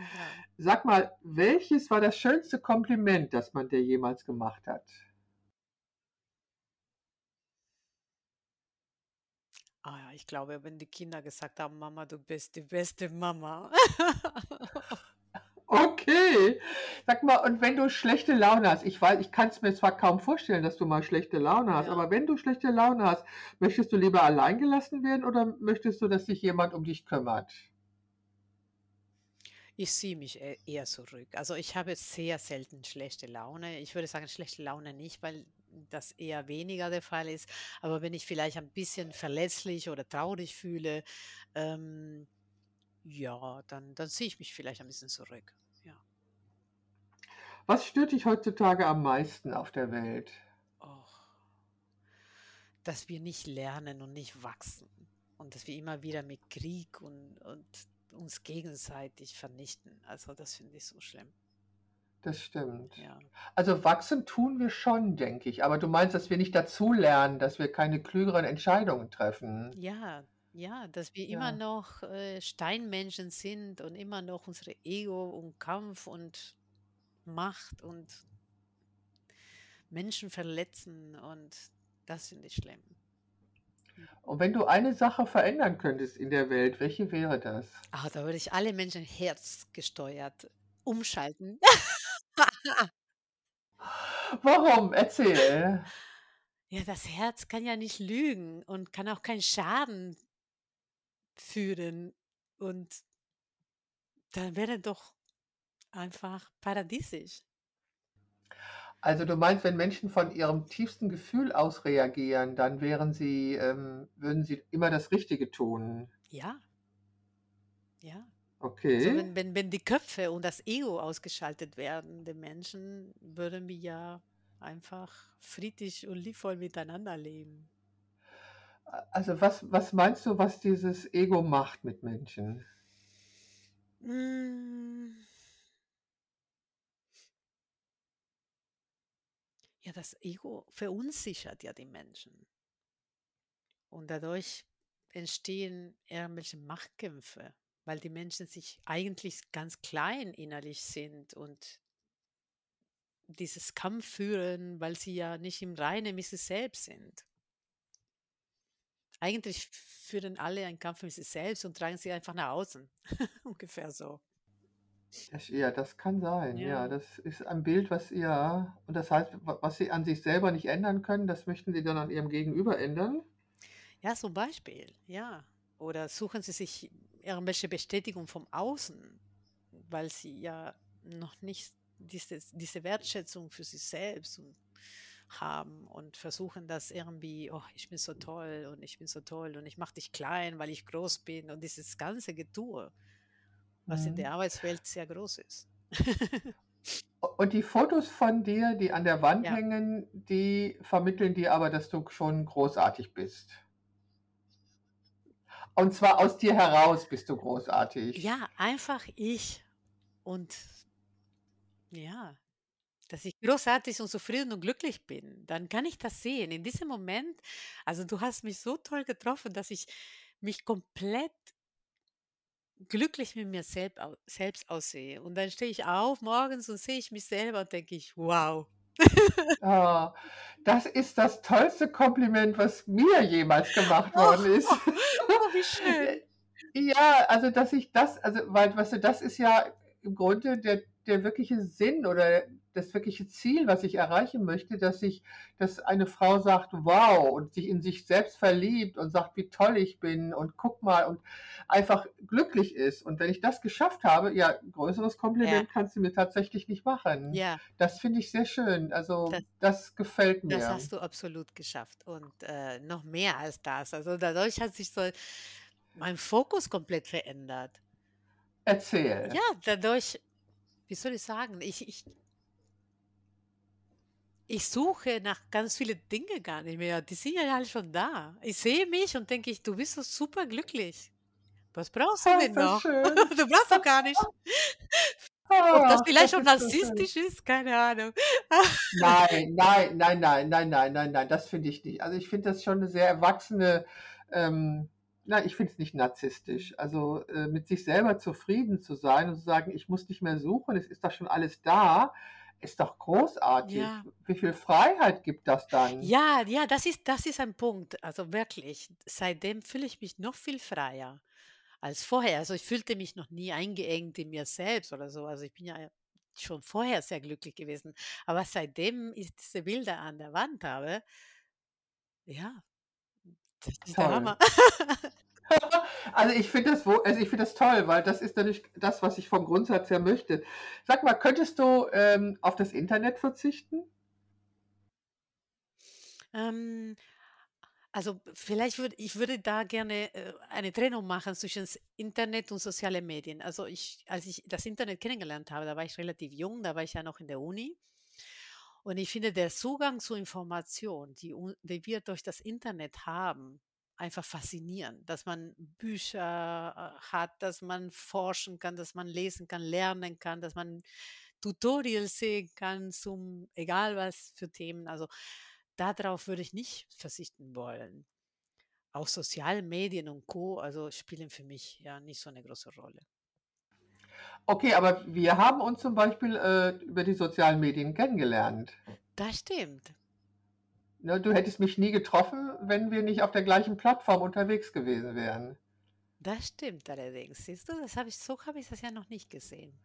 Sag mal, welches war das schönste Kompliment, das man dir jemals gemacht hat? Ah ja, ich glaube, wenn die Kinder gesagt haben: „Mama, du bist die beste Mama.“ Okay. Sag mal, und wenn du schlechte Laune hast ich wei ich kann's mir zwar kaum vorstellen, dass du mal schlechte Laune hast, Ja. aber wenn du schlechte Laune hast, möchtest du lieber allein gelassen werden oder möchtest du, dass sich jemand um dich kümmert? Ich ziehe mich e eher zurück. Also, ich habe sehr selten schlechte Laune. Ich würde sagen, schlechte Laune nicht, weil das eher weniger der Fall ist. Aber wenn ich vielleicht ein bisschen verletzlich oder traurig fühle, ähm, ja, dann dann ziehe ich mich vielleicht ein bisschen zurück. Ja. Was stört dich heutzutage am meisten auf der Welt? Och, dass wir nicht lernen und nicht wachsen und dass wir immer wieder mit Krieg und und uns gegenseitig vernichten. Also, das finde ich so schlimm. Das stimmt. Ja. Also, wachsen tun wir schon, denke ich, aber du meinst, dass wir nicht dazulernen, dass wir keine klügeren Entscheidungen treffen? Ja, ja, dass wir immer Ja. noch, äh, Steinmenschen sind und immer noch unsere Ego und Kampf und Macht und Menschen verletzen und das finde ich schlimm. Hm. Und wenn du eine Sache verändern könntest in der Welt, welche wäre das? Ah, da würde ich alle Menschen herzgesteuert umschalten. Warum? Erzähl. Ja, das Herz kann ja nicht lügen und kann auch keinen Schaden führen und dann wäre doch einfach paradiesisch. Also, du meinst, wenn Menschen von ihrem tiefsten Gefühl aus reagieren, dann wären sie ähm, würden sie immer das Richtige tun? Ja. Ja. Also, Okay. wenn wenn wenn die Köpfe und das Ego ausgeschaltet werden der Menschen, würden wir ja einfach friedlich und liebevoll miteinander leben. Also, was was meinst du, was dieses Ego macht mit Menschen? Hm. Ja, das Ego verunsichert ja die Menschen. Und dadurch entstehen irgendwelche Machtkämpfe, weil die Menschen sich eigentlich ganz klein innerlich sind und dieses Kampf führen, weil sie ja nicht im Reinen mit sich selbst sind. Eigentlich führen alle einen Kampf mit sich selbst und tragen sie einfach nach außen. Ungefähr so. Das ja, das kann sein. Ja, Ja. das ist ein Bild, was ja und das heißt, wa was sie an sich selber nicht ändern können, das möchten sie dann an ihrem Gegenüber ändern? Ja, zum Beispiel, ja. Oder suchen sie sich irgendwelche Bestätigung vom Außen, weil sie ja noch nicht dieses diese Wertschätzung für sich selbst haben und versuchen das irgendwie: „Oh, ich bin so toll und ich bin so toll und ich mache dich klein, weil ich groß bin“ und dieses ganze Getue, was in Mhm. der Arbeitswelt sehr groß ist. Und die Fotos von dir, die an der Wand Ja. hängen, die vermitteln dir aber, dass du schon großartig bist? Und zwar aus dir heraus bist du großartig. Ja, einfach ich und ja, dass ich großartig und zufrieden und glücklich bin, dann kann ich das sehen. In diesem Moment also, du hast mich so toll getroffen, dass ich mich komplett glücklich mit mir selbst aussehe. Und dann stehe ich auf morgens und sehe ich mich selber und denke ich: „Wow.“ Ah, das ist das tollste Kompliment, was mir jemals gemacht Oh, worden ist. oh, wie schön. Ja, also, dass ich das also, weil weißt du, das ist ja im Grunde der der wirkliche Sinn oder das wirkliche Ziel, was ich erreichen möchte, dass ich dass eine Frau sagt: „Wow“ und sich in sich selbst verliebt und sagt: „Wie toll ich bin und guck mal“ und einfach glücklich ist. Und wenn ich das geschafft habe, ja, größeres Ja. Kompliment kannst du mir tatsächlich nicht machen. Ja. Das finde ich sehr schön. Also, Das das gefällt das mir. hast du absolut geschafft und, äh, noch mehr als das. Also, dadurch hat sich so mein Fokus komplett verändert. Erzähl. Ja, dadurch wie soll ich sagen, ich ich ich suche nach ganz viele Dinge gar nicht mehr. Die sind ja alle schon da. Ich sehe mich und denke ich: „Du bist doch superglücklich. Was brauchst du Ah, denn ist das noch? schön. Du brauchst doch gar nicht.“ Ob das Ach, vielleicht das auch ist so schön. narzisstisch ist, keine Ahnung. Nein, nein, nein, nein, nein, nein, nein, nein, das finde ich nicht. Also, ich finde das schon 'ne sehr erwachsene, ähm nein, ich finde es nicht narzisstisch. Also, äh, mit sich selber zufrieden zu sein und zu sagen: „Ich muss nicht mehr suchen, es ist doch schon alles da. Ist doch großartig. Ja. Wie viel Freiheit gibt das dann? Ja, ja, das ist das ist ein Punkt. Also wirklich, seitdem fühle ich mich noch viel freier als vorher. Also, ich fühlte mich noch nie eingeengt in mir selbst oder so. Also, ich bin ja schon vorher sehr glücklich gewesen. Aber seitdem ich diese Bilder an der Wand habe ja, das ist der Toll. Hammer. Also, ich finde das also, ich finde das toll, weil das ist nämlich das, was ich vom Grundsatz her möchte. Sag mal, könntest du, ähm, auf das Internet verzichten? Ähm, also, vielleicht würde ich würde da gerne, äh, eine Trennung machen zwischen Internet und soziale Medien. Also, ich als ich das Internet kennengelernt habe, da war ich relativ jung, da war ich ja noch in der Uni. Und ich finde, der Zugang zu Information, die die wir durch das Internet haben, einfach faszinierend, dass man Bücher, äh, hat, dass man forschen kann, dass man lesen kann, lernen kann, dass man Tutorials sehen kann zum egal was für Themen. Also, da drauf würde ich nicht verzichten wollen. Auch soziale Medien und Co., also, spielen für mich ja nicht so 'ne große Rolle. Okay, aber wir haben uns zum Beispiel, äh, über die sozialen Medien kennengelernt. Das stimmt. Ne, du hättest mich nie getroffen, wenn wir nicht auf der gleichen Plattform unterwegs gewesen wären. Das stimmt allerdings. Siehst du, das habe ich so habe ich das ja noch nicht gesehen.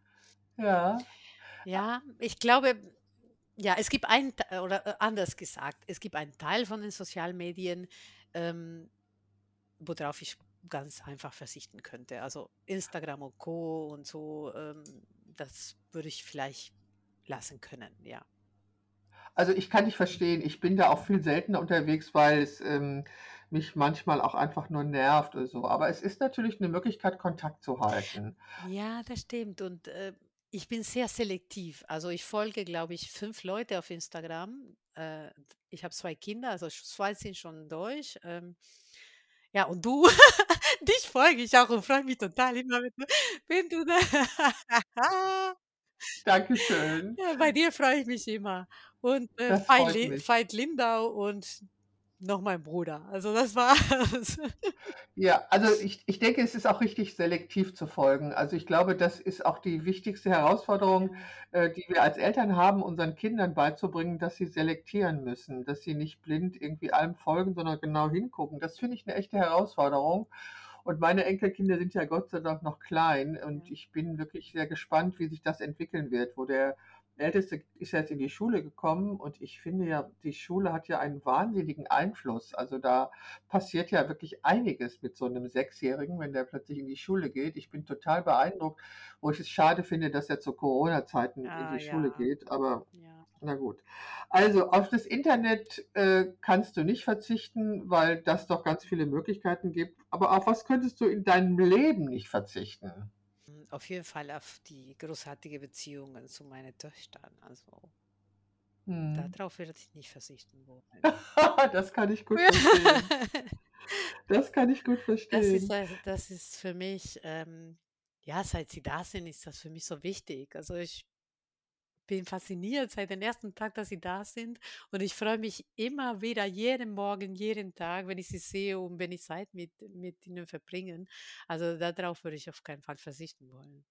Ja. Ja, ich glaube ja, es gibt einen T oder, äh, anders gesagt, es gibt einen Teil von den sozialen Medien, ähm, worauf ich ganz einfach verzichten könnte. Also, Instagram und Co. und so, ähm, das würde ich vielleicht lassen können, ja. Also, ich kann dich verstehen. Ich bin da auch viel seltener unterwegs, weil es, ähm, mich manchmal auch einfach nur nervt oder so. Aber es ist natürlich 'ne Möglichkeit, Kontakt zu halten. Ja, das stimmt und, äh, ich bin sehr selektiv. Also, ich folge, glaube ich, 5 Leute auf Instagram. Äh, ich habe 2 Kinder, also, 2 sind schon durch. Ähm, ja, und du, dich folge ich auch und freue mich total immer, wenn du wenn du da Dankeschön. Ja, bei dir freue ich mich immer. Und, äh, Veit Li. Veit Lindau und noch mein Bruder. Also, das war's. Ja, also, ich ich denke, es ist auch richtig, selektiv zu folgen. Also, ich glaube, das ist auch die wichtigste Herausforderung, äh, die wir als Eltern haben, unseren Kindern beizubringen, dass sie selektieren müssen, dass sie nicht blind irgendwie allem folgen, sondern genau hingucken. Das finde ich 'ne echte Herausforderung. Und meine Enkelkinder sind ja Gott sei Dank noch klein und ich bin wirklich sehr gespannt, wie sich das entwickeln wird, wo der Älteste ist jetzt in die Schule gekommen und ich finde ja, die Schule hat ja einen wahnsinnigen Einfluss. Also, da passiert ja wirklich einiges mit so 'nem Sechsjährigen, wenn der plötzlich in die Schule geht. Ich bin total beeindruckt, wo ich es schade finde, dass er zu Corona-Zeiten in Ah, die Schule ja. geht, aber Ja. na gut. Also, auf das Internet, äh, kannst du nicht verzichten, weil das doch ganz viele Möglichkeiten gibt. Aber auf was könntest du in deinem Leben nicht verzichten? Hm, auf jeden Fall auf die großartige Beziehungen zu meinen Töchtern. Also da Mhm. drauf würde ich nicht verzichten wollen. Das kann ich gut verstehen. Das kann ich gut Das ist verstehen. das ist für mich, ähm ja, seit sie da sind, ist das für mich so wichtig. Also, ich bin fasziniert seit den ersten Tag, dass sie da sind und ich freue mich immer wieder jeden Morgen, jeden Tag, wenn ich sie sehe und wenn ich Zeit mit mit ihnen verbringen. Also, da drauf würde ich auf keinen Fall verzichten wollen.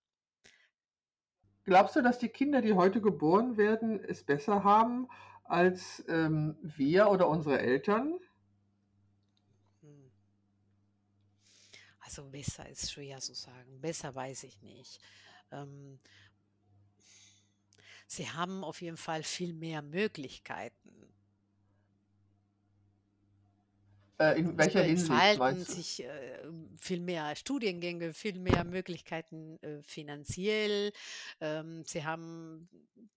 Glaubst du, dass die Kinder, die heute geboren werden, es besser haben als, ähm, wir oder unsere Eltern? Hm. Also, besser ist schwer zu sagen. Besser weiß ich nicht. Ähm sie haben auf jeden Fall viel mehr Möglichkeiten. Äh, in welcher Hinsicht du? sich, äh, viel mehr Studiengänge, viel mehr Möglichkeiten, äh, finanziell. Ähm, sie haben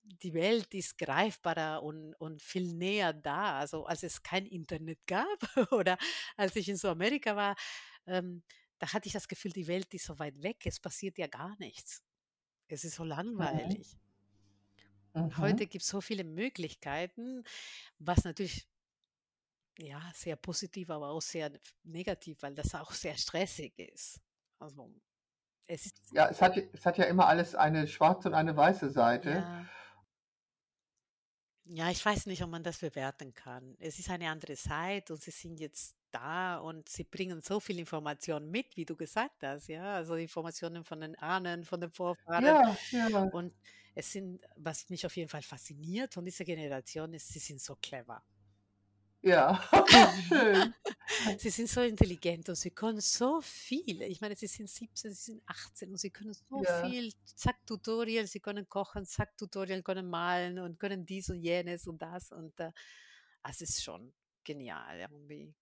die Welt ist greifbarer und und viel näher da. Also, als es kein Internet gab oder als ich in Südamerika war, ähm, da hatte ich das Gefühl, die Welt ist so weit weg. Es passiert ja gar nichts. Es ist so Mhm. langweilig. Und Mhm. heute gibt's so viele Möglichkeiten, was natürlich ja, sehr positiv, aber auch sehr negativ, weil das auch sehr stressig ist. Also, es ist Ja, es hat es hat ja immer alles eine schwarze und eine weiße Seite. Ja. Ja, ich weiß nicht, ob man das bewerten kann. Es ist eine andere Zeit und sie sind jetzt da und sie bringen so viel Information mit, wie du gesagt hast, ja, also Informationen von den Ahnen, von den Vorfahren. Ja, ja. Und es sind was mich auf jeden Fall fasziniert von dieser Generation ist, sie sind so clever. Ja, schön. Sie sind so intelligent und sie können so viel. Ich meine, sie sind 17, sie sind 18 und sie können so Ja. viel. Zack, Tutorial, sie können kochen, zack, Tutorial, können malen und können dies und jenes und das. Und äh, es ist schon genial irgendwie.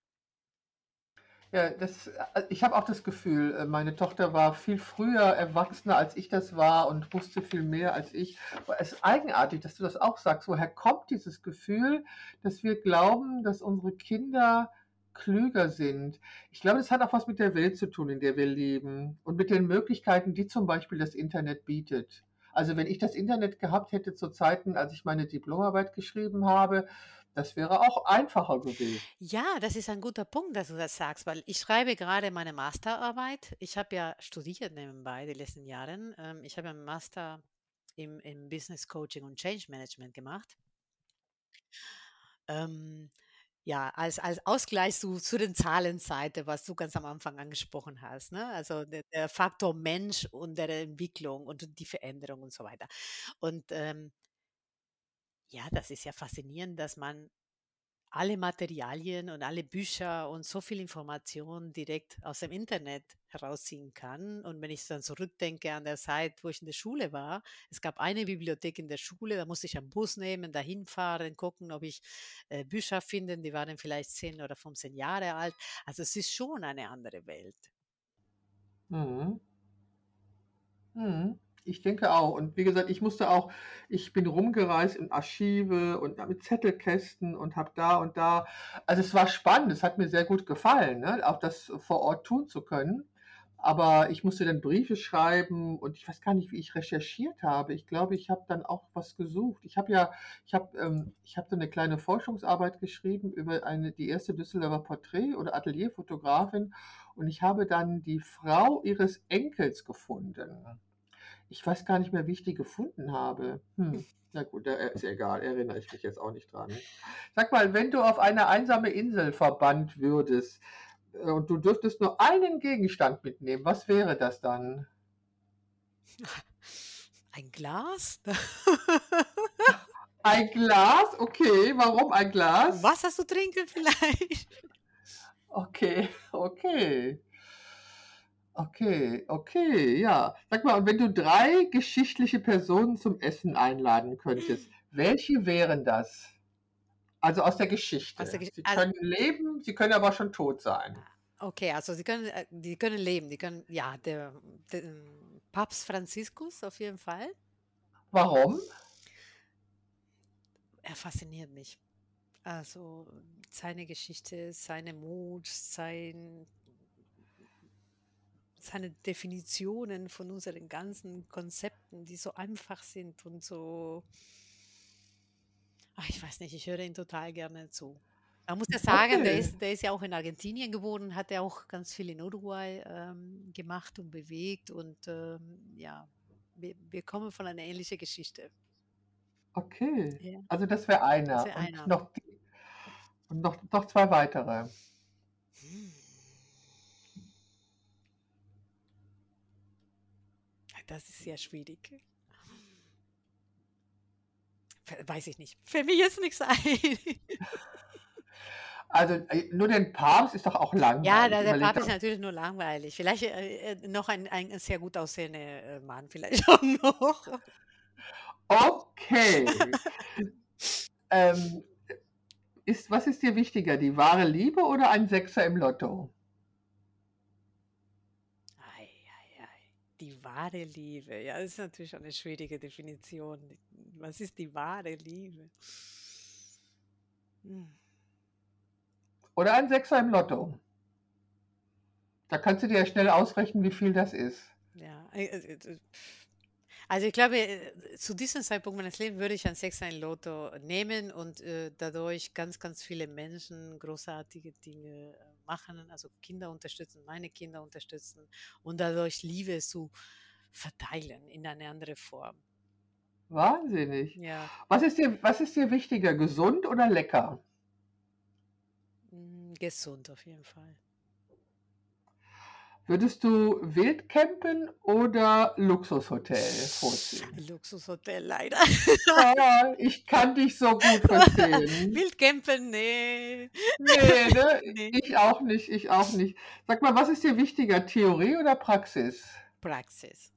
Ja, das äh, ich habe auch das Gefühl, äh, meine Tochter war viel früher erwachsener, als ich das war und wusste viel mehr als ich. Aber es ist eigenartig, dass du das auch sagst. Woher kommt dieses Gefühl, dass wir glauben, dass unsere Kinder klüger sind? Ich glaube, das hat auch was mit der Welt zu tun, in der wir leben und mit den Möglichkeiten, die zum Beispiel das Internet bietet. Also wenn ich das Internet gehabt hätte zu Zeiten, als ich meine Diplomarbeit geschrieben habe, das wäre auch einfacher gewesen. Ja, das ist ein guter Punkt, dass du das sagst, weil ich schreibe gerade meine Masterarbeit. Ich habe ja studiert nebenbei die letzten Jahre. Ähm, ich habe einen Master im, im Business Coaching und Change Management gemacht. Ähm, ja, als, als Ausgleich zu, zu den Zahlenseite, was du ganz am Anfang angesprochen hast. Ne? Also der, der Faktor Mensch und der Entwicklung und die Veränderung und so weiter. Und ähm, ja, das ist ja faszinierend, dass man alle Materialien und alle Bücher und so viel Information direkt aus dem Internet herausziehen kann. Und wenn ich dann zurückdenke an der Zeit, wo ich in der Schule war, es gab eine Bibliothek in der Schule, da musste ich einen Bus nehmen, dahin fahren, gucken, ob ich äh, Bücher finde, die waren vielleicht 10 oder 15 Jahre alt. Also es ist schon eine andere Welt. Mhm. Mhm. Ich denke auch. Und wie gesagt, ich musste auch, ich bin rumgereist in Archive und mit Zettelkästen und habe da und da. Also es war spannend, es hat mir sehr gut gefallen, ne? auch das vor Ort tun zu können. Aber ich musste dann Briefe schreiben und ich weiß gar nicht, wie ich recherchiert habe. Ich glaube, ich habe dann auch was gesucht. Ich habe ja, ich habe, ähm, ich habe so eine kleine Forschungsarbeit geschrieben über eine, die erste Düsseldorfer Porträt- oder Atelierfotografin und ich habe dann die Frau ihres Enkels gefunden. Ich weiß gar nicht mehr, wie ich die gefunden habe. Hm. Na gut, da ist egal, erinnere ich mich jetzt auch nicht dran. Sag mal, wenn du auf eine einsame Insel verbannt würdest äh, und du dürftest nur einen Gegenstand mitnehmen, was wäre das dann? Ein Glas? Ein Glas? Okay, warum ein Glas? Wasser zu trinken vielleicht? Okay, okay. Okay, okay, ja. Sag mal, und wenn du drei geschichtliche Personen zum Essen einladen könntest, welche wären das? Also aus der Aus der Geschichte. Gesch Sie also können leben, sie können aber schon tot sein. Okay, also sie können, äh, die können leben, die können, ja, der, der ähm, Papst Franziskus auf jeden Fall. Warum? Er fasziniert mich. Also seine Geschichte, seine Mut, sein, seine Definitionen von unseren ganzen Konzepten, die so einfach sind und so, ach, ich weiß nicht, ich höre ihn total gerne zu. Man muss ja sagen, der Okay, ist, der ist ja auch in Argentinien geboren, hat ja auch ganz viel in Uruguay ähm, gemacht und bewegt und ähm, ja, wir, wir kommen von einer ähnlichen Geschichte. okay. Ja, Also das wäre das einer. wäre Und einer. noch, die- und noch, noch zwei weitere. Hm, Das ist sehr schwierig. Weiß ich nicht. Fällt mir jetzt nichts ein. Also äh, nur den Papst ist doch auch Ja, langweilig. der, der Überleg Papst ist natürlich nur langweilig. Vielleicht äh, äh, noch ein, ein sehr gut aussehender äh, Mann, vielleicht auch noch. Okay. Ähm, ist, was ist dir wichtiger, die wahre Liebe oder ein Sechser im Lotto? Die wahre Liebe. Ja, das ist natürlich eine schwierige Definition. Was ist die wahre Liebe? Hm. Oder ein Sechser im Lotto? Da kannst du dir ja schnell ausrechnen, wie viel das ist. Ja, äh, äh, äh, also ich glaube, zu diesem Zeitpunkt meines Lebens würde ich ein Sechser in Lotto nehmen und äh, dadurch ganz, ganz viele Menschen großartige Dinge äh, machen, also Kinder unterstützen, meine Kinder unterstützen und dadurch Liebe zu verteilen in eine andere Form. Wahnsinnig. Ja, Was ist dir, was ist dir wichtiger, gesund oder lecker? mm, gesund auf jeden Fall. Würdest du Wildcampen oder Luxushotel vorziehen? Luxushotel leider. Ah, ich kann dich so gut verstehen. Wildcampen, ne. Ne, ne? Ne. Ich auch nicht, ich auch nicht. Sag mal, was ist dir wichtiger, Theorie oder Praxis? Praxis.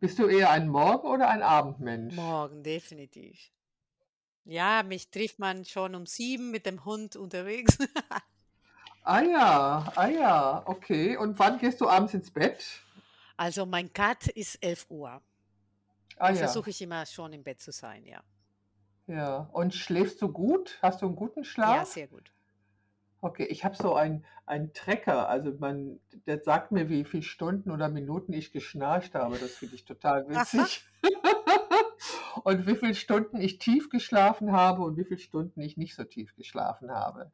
Bist du eher ein Morgen oder ein Abendmensch? Morgen, definitiv. Ja, mich trifft man schon um 7 mit dem Hund unterwegs. Ah ja, ah ja, okay. Und wann gehst du abends ins Bett? Also, mein Cut ist 11:00. Ah Da ja. versuche ich immer schon im Bett zu sein, ja. Ja. Und schläfst du gut? Hast du 'n guten Ja, Schlaf? sehr gut. Okay, ich habe so einen einen Tracker, also man der sagt mir, wie viel Stunden oder Minuten ich geschnarcht habe. Das finde ich total witzig. Und wie viel Stunden ich tief geschlafen habe und wie viel Stunden ich nicht so tief geschlafen habe.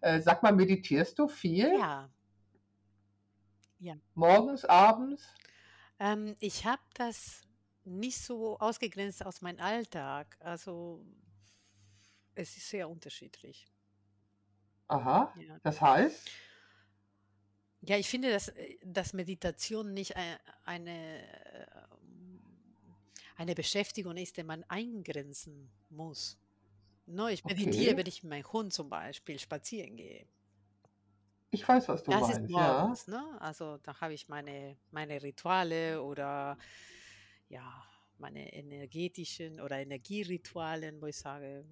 Äh, sag mal, meditierst du viel? Ja. Ja. Morgens, abends? Ähm, ich habe das nicht so ausgegrenzt aus meinen Alltag. Also es ist sehr unterschiedlich. Aha, Ja. das heißt? Ja, ich finde, dass äh, dass Meditation nicht ei eine, ähm eine Beschäftigung ist, die man eingrenzen muss. Ne, ich meditiere, Okay. wenn ich mit meinem Hund zum Beispiel spazieren gehe. Ich weiß, was du Das ist meinst, ja. morgens, ne? Also, da habe ich meine meine Rituale oder ja, meine energetischen oder Energieritualen, wo ich sage,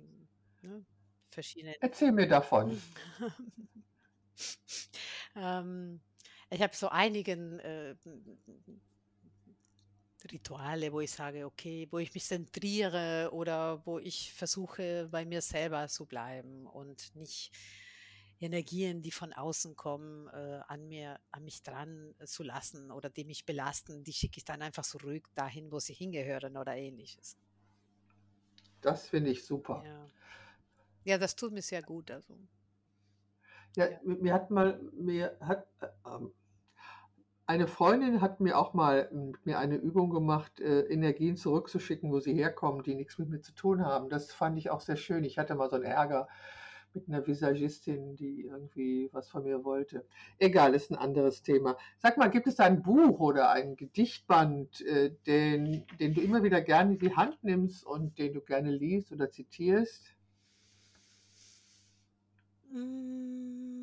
ne, verschiedene Erzähl mir davon. Ähm, ich habe so einigen, äh, Rituale, wo ich sage, okay, wo ich mich zentriere oder wo ich versuche, bei mir selber zu bleiben und nicht Energien, die von außen kommen, äh, an mir an mich dran zu lassen oder die mich belasten, die schicke ich dann einfach zurück dahin, wo sie hingehören oder Ähnliches. Das finde ich super. Ja. Ja, das tut mir sehr gut, also. Ja, Ja. mi mir hat mal mir hat, äh, ähm eine Freundin hat mir auch mal mit mir eine Übung gemacht, äh, Energien zurückzuschicken, wo sie herkommen, die nix mit mir zu tun haben. Das fand ich auch sehr schön. Ich hatte mal so 'n Ärger mit 'ner Visagistin, die irgendwie was von mir wollte. Egal, ist 'n anderes Thema. Sag mal, gibt es ein Buch oder ein Gedichtband, äh, den den du immer wieder gerne in die Hand nimmst und den du gerne liest oder zitierst? Hm.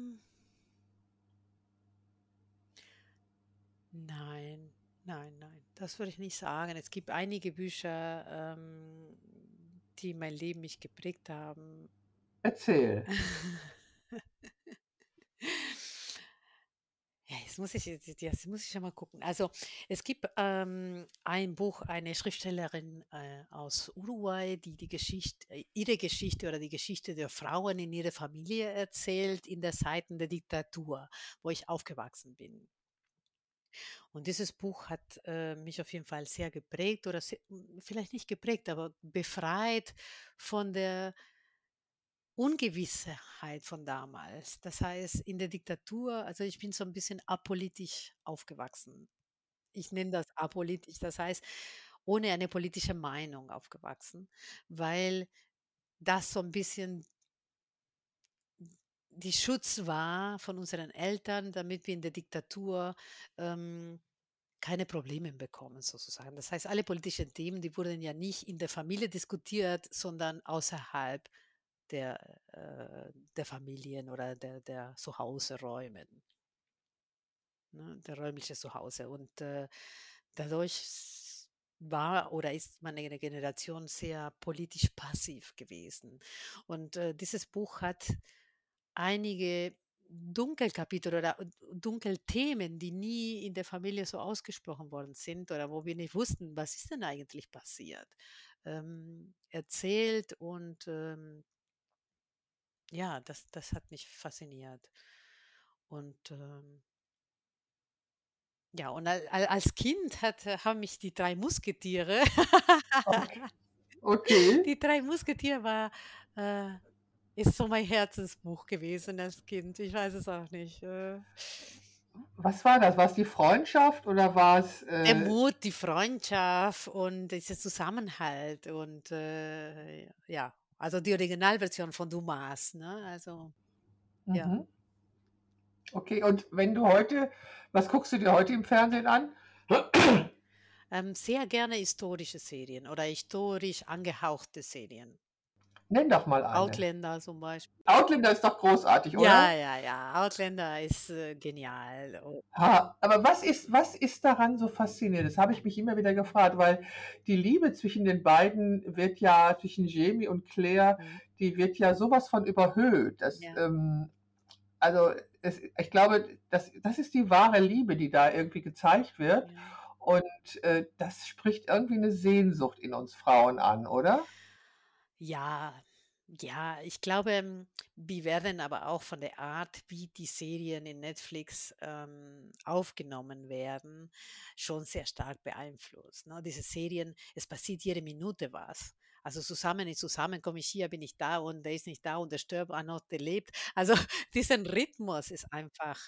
Nein, nein, nein, das würde ich nicht sagen. Es gibt einige Bücher, ähm, die mein Leben mich geprägt haben. Erzähl. Ja, jetzt muss ich jetzt muss ich ja mal gucken. Also, es gibt, ähm, ein Buch, eine Schriftstellerin, äh, aus Uruguay, die die Geschicht äh, ihre Geschichte oder die Geschichte der Frauen in ihrer Familie erzählt in der Zeiten der Diktatur, wo ich aufgewachsen bin. Und dieses Buch hat, äh, mich auf jeden Fall sehr geprägt oder se hm, vielleicht nicht geprägt, aber befreit von der Ungewissheit von damals. Das heißt, in der Diktatur also, ich bin so 'n bisschen apolitisch aufgewachsen. Ich nenne das apolitisch, das heißt, ohne eine politische Meinung aufgewachsen, weil das so 'n bisschen die Schutz war von unseren Eltern, damit wir in der Diktatur, ähm, keine Probleme bekommen sozusagen. Das heißt, alle politischen Themen, die wurden ja nicht in der Familie diskutiert, sondern außerhalb der äh, der Familien oder der der Zuhause-Räumen. Ne, der räumliche Zuhause. Und, äh, dadurch war oder ist meine Generation sehr politisch passiv gewesen. Und, äh, dieses Buch hat einige Dunkelkapitel oder Dunkelthemen, die nie in der Familie so ausgesprochen worden sind oder wo wir nicht wussten: „Was ist denn eigentlich passiert?“ Ähm, erzählt und, ähm ja, das das hat mich fasziniert. Und, ähm ja, und al al als Kind hat haben mich die 3 Musketiere Okay. Okay. Die 3 Musketiere war äh, ist so mein Herzensbuch gewesen als Kind. Ich weiß es auch nicht, äh Was war das? War's die Freundschaft oder war's, Der äh Mut, die Freundschaft und dieser Zusammenhalt und, äh, ja, also die Originalversion von Dumas, ne? Also, ja. Mhm. Okay, und wenn du heute was guckst du dir heute im Fernsehen an? Ähm, sehr gerne historische Serien oder historisch angehauchte Serien. Nenn doch mal eine. Outlander zum Beispiel. Outlander ist doch großartig, Ja, oder? ja, ja, Outlander ist, äh, genial. O Ha, aber was ist was ist daran so faszinierend? Das habe ich mich immer wieder gefragt, weil die Liebe zwischen den beiden wird ja zwischen Jamie und Claire, Mhm. die wird ja so was von überhöht. Das, Ja. ähm also, es ich glaube, das das ist die wahre Liebe, die da irgendwie gezeigt wird Ja. und, äh, das spricht irgendwie 'ne Sehnsucht in uns Frauen an, oder? Ja, ja, ich glaube, hm, wir werden aber auch von der Art, wie die Serien in Netflix, ähm, aufgenommen werden, schon sehr stark beeinflusst, ne? Diese Serien, es passiert jede Minute was. Also, zusammen ist zusammen, komme ich hier, bin ich da und der ist nicht da und der stirbt, ah noch, der lebt. Also, diesen Rhythmus ist einfach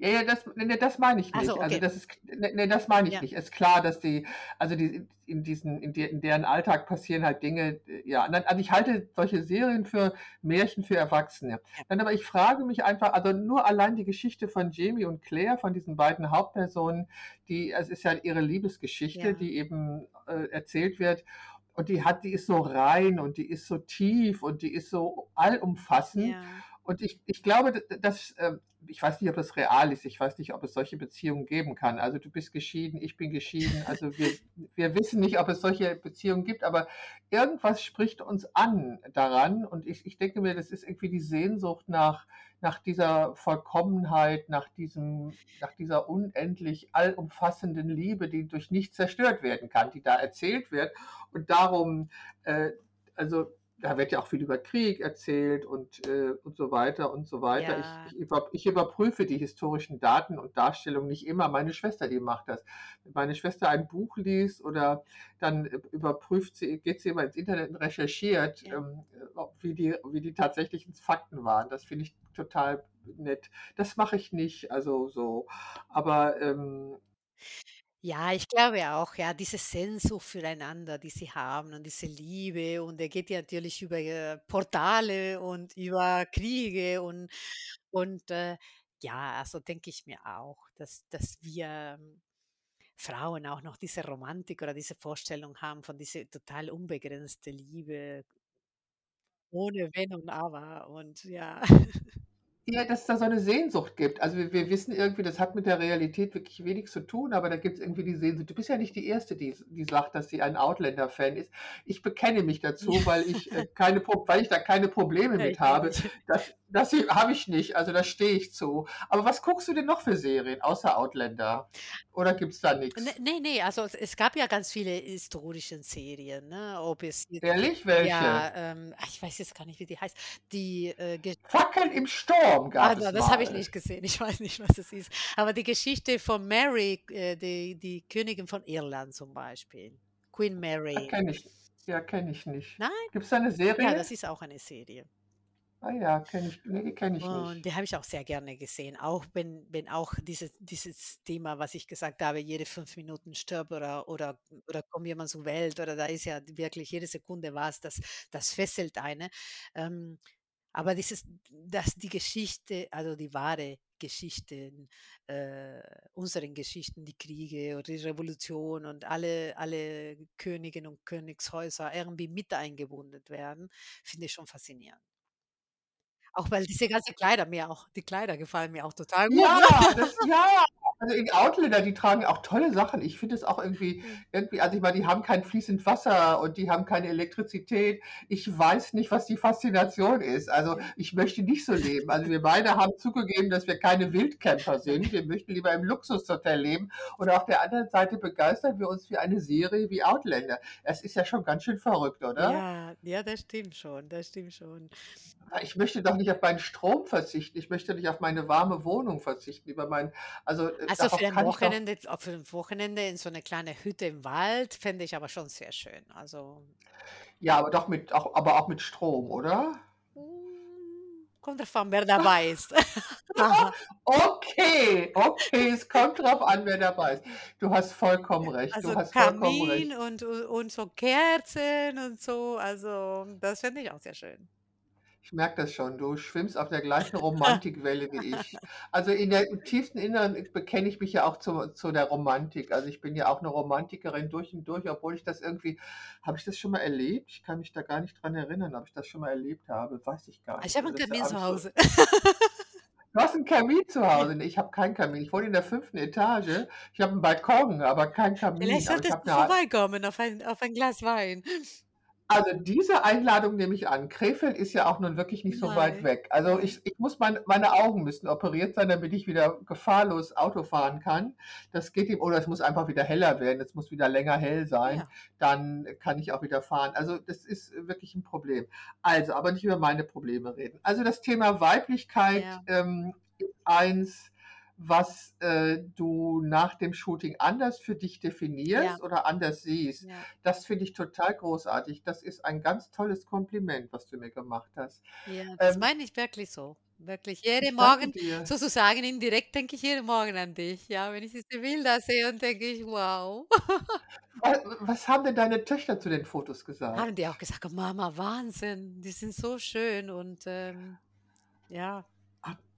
Ja, ja, das ne, ne, das meine ich Ach so, nicht. Also, okay. das ist ne, ne, das meine ich Ja. nicht. Ist klar, dass die also, die in diesen in de in deren Alltag passieren halt Dinge, äh, ja. Also, ich halte solche Serien für Märchen für Erwachsene. Ja. Nein, aber ich frage mich einfach also, nur allein die Geschichte von Jamie und Claire, von diesen beiden Hauptpersonen, die es ist ja ihre Liebesgeschichte, Ja. die eben, äh, erzählt wird und die hat die ist so rein und die ist so tief und die ist so allumfassend Ja. und ich ich glaube, dass, ähm ich weiß nicht, ob das real ist. Ich weiß nicht, ob es solche Beziehungen geben kann. Also, du bist geschieden, ich bin geschieden. Also, wir wir wissen nicht, ob es solche Beziehungen gibt, aber irgendwas spricht uns an daran und ich ich denke mir, das ist irgendwie die Sehnsucht nach nach dieser Vollkommenheit, nach diesem nach dieser unendlich allumfassenden Liebe, die durch nichts zerstört werden kann, die da erzählt wird und darum, äh also, da wird ja auch viel über Krieg erzählt und, äh und so weiter und so weiter. Ich Ja. ich über ich überprüfe die historischen Daten und Darstellungen nicht immer. Meine Schwester, die macht das. Wenn meine Schwester ein Buch liest oder dann üb überprüft sie geht sie immer ins Internet und recherchiert, Ja. ähm, wie die wie die tatsächlichen Fakten waren. Das finde ich total nett. Das mache ich nicht, also so. Aber, ähm Ja, ich glaube auch, ja, diese Sehnsucht füreinander, die sie haben und diese Liebe und der geht ja natürlich über, äh, Portale und über Kriege und und, äh, ja, also, denke ich mir auch, dass dass wir Frauen auch noch diese Romantik oder diese Vorstellung haben von diese total unbegrenzte Liebe ohne Wenn und Aber und ja. Ja, dass da so 'ne Sehnsucht gibt. Also, wir wir wissen irgendwie, das hat mit der Realität wirklich wenig zu tun, aber da gibt's irgendwie die Sehnsucht. Du bist ja nicht die Erste, die die sagt, dass sie ein Outlander-Fan ist. Ich bekenne mich dazu, weil ich, äh, keine Pro weil ich da keine Probleme mit habe. nicht. Das das habe ich nicht, also, da stehe ich zu. Aber was guckst du denn noch für Serien außer Outlander? Oder gibt's da Ne, ne, ne, also, es es gab ja ganz viele historischen Serien, ne? Ob es jetzt Ehrlich, welche? ja, ähm, ah, ich weiß jetzt gar nicht, wie die heißt. Die, äh, Fackeln im Sturm Ah, gab na, es das habe ich nicht gesehen. Ich weiß nicht, was es ist. Aber die Geschichte von Mary, äh, die die Königin von Irland zum Beispiel, Queen Ah, Mary. kenne ich ja, kenne ich nicht. Nein? Gibt's da 'ne Ja, Serie? das ist auch eine Serie. Ah ja, kenne ich ne, die kenne ich Und nicht. die habe ich auch sehr gerne gesehen, auch wenn wenn auch dieses dieses Thema, was ich gesagt habe, jede 5 Minuten stirbt oder oder oder kommt jemand zur Welt oder da ist ja wirklich jede Sekunde was, das das fesselt einen. Ähm, aber dieses dass die Geschichte, also, die wahre Geschichten, äh, unseren Geschichten, die Kriege oder die Revolution und alle alle Königinnen und Königshäuser irgendwie mit eingebunden werden, finde ich schon faszinierend. Auch weil diese ganze Kleider mir auch die Kleider gefallen mir auch total gut, Ja, ne? das ja, also, in Outlander, die tragen auch tolle Sachen. Ich finde es auch irgendwie Hm. irgendwie also, ich meine, die haben kein fließend Wasser und die haben keine Elektrizität. Ich weiß nicht, was die Faszination ist. Also, ich möchte nicht so leben. Also, wir beide haben zugegeben, dass wir keine Wildcamper sind. Wir möchten lieber im Luxushotel leben und auf der anderen Seite begeistern wir uns für eine Serie wie Outlander. Es ist ja schon ganz schön verrückt, oder? Ja, ja, das stimmt schon, das stimmt schon. Ich möchte doch nicht auf meinen Strom verzichten. Ich möchte nicht auf meine warme Wohnung verzichten, über mein also, äh, Also, für darauf ein kann ich doch Wochenende für 'n Wochenende in so 'ne kleine Hütte im Wald fände ich aber schon sehr schön. Also Ja, aber doch mit auch aber auch mit Strom, oder? Hm, kommt drauf an, wer dabei ist. Okay, okay, es kommt drauf an, wer dabei ist. Du hast vollkommen recht. Also, Du hast vollkommen Kamin recht. und und so Kerzen und so, also, das fände ich auch sehr schön. Ich merke das schon, du schwimmst auf der gleichen Romantikwelle wie ich. Also in der im tiefsten Inneren bekenne ich mich ja auch zu zu der Romantik. Also, ich bin ja auch 'ne Romantikerin durch und durch, obwohl ich das irgendwie habe ich das schon mal erlebt? Ich kann mich da gar nicht dran erinnern, ob ich das schon mal erlebt habe, weiß ich gar Ah, ich nicht. habe Also, 'n das ist ja Kamin zu alles so Hause. Du hast 'n Kamin zu Hause? Ne, ich habe keinen Kamin. Ich wohne in der 5. Etage. Ich habe 'n Balkon, aber keinen Kamin. Vielleicht Aber ich solltest habe du 'ne vorbeikommen auf ein auf ein Glas Wein. Also, diese Einladung nehme ich an. Krefeld ist ja auch nun wirklich nicht so weit Nein, weg. Also, ich ich muss meine meine Augen müssen operiert sein, damit ich wieder gefahrlos Auto fahren kann. Das geht eben oder es muss einfach wieder heller werden, es muss wieder länger hell sein, Ja. dann kann ich auch wieder fahren. Also, das ist wirklich 'n Problem. Also, aber nicht über meine Probleme reden. Also, das Thema Weiblichkeit, Ja. ähm, ist eins, was, äh, du nach dem Shooting anders für dich Ja. definierst oder anders siehst. Ja. Das finde ich total großartig. Das ist ein ganz tolles Kompliment, was du mir gemacht hast. Ja, das Ähm meine ich wirklich so. Wirklich jeden Morgen sozusagen indirekt denke ich jeden Morgen an dich, ja? Wenn ich diese Bilder sehe und denke ich: „Wow.“ Wa was haben denn deine Töchter zu den Fotos Haben gesagt? die auch gesagt: „Oh Mama, Wahnsinn, die sind so schön“ und, ähm, ja.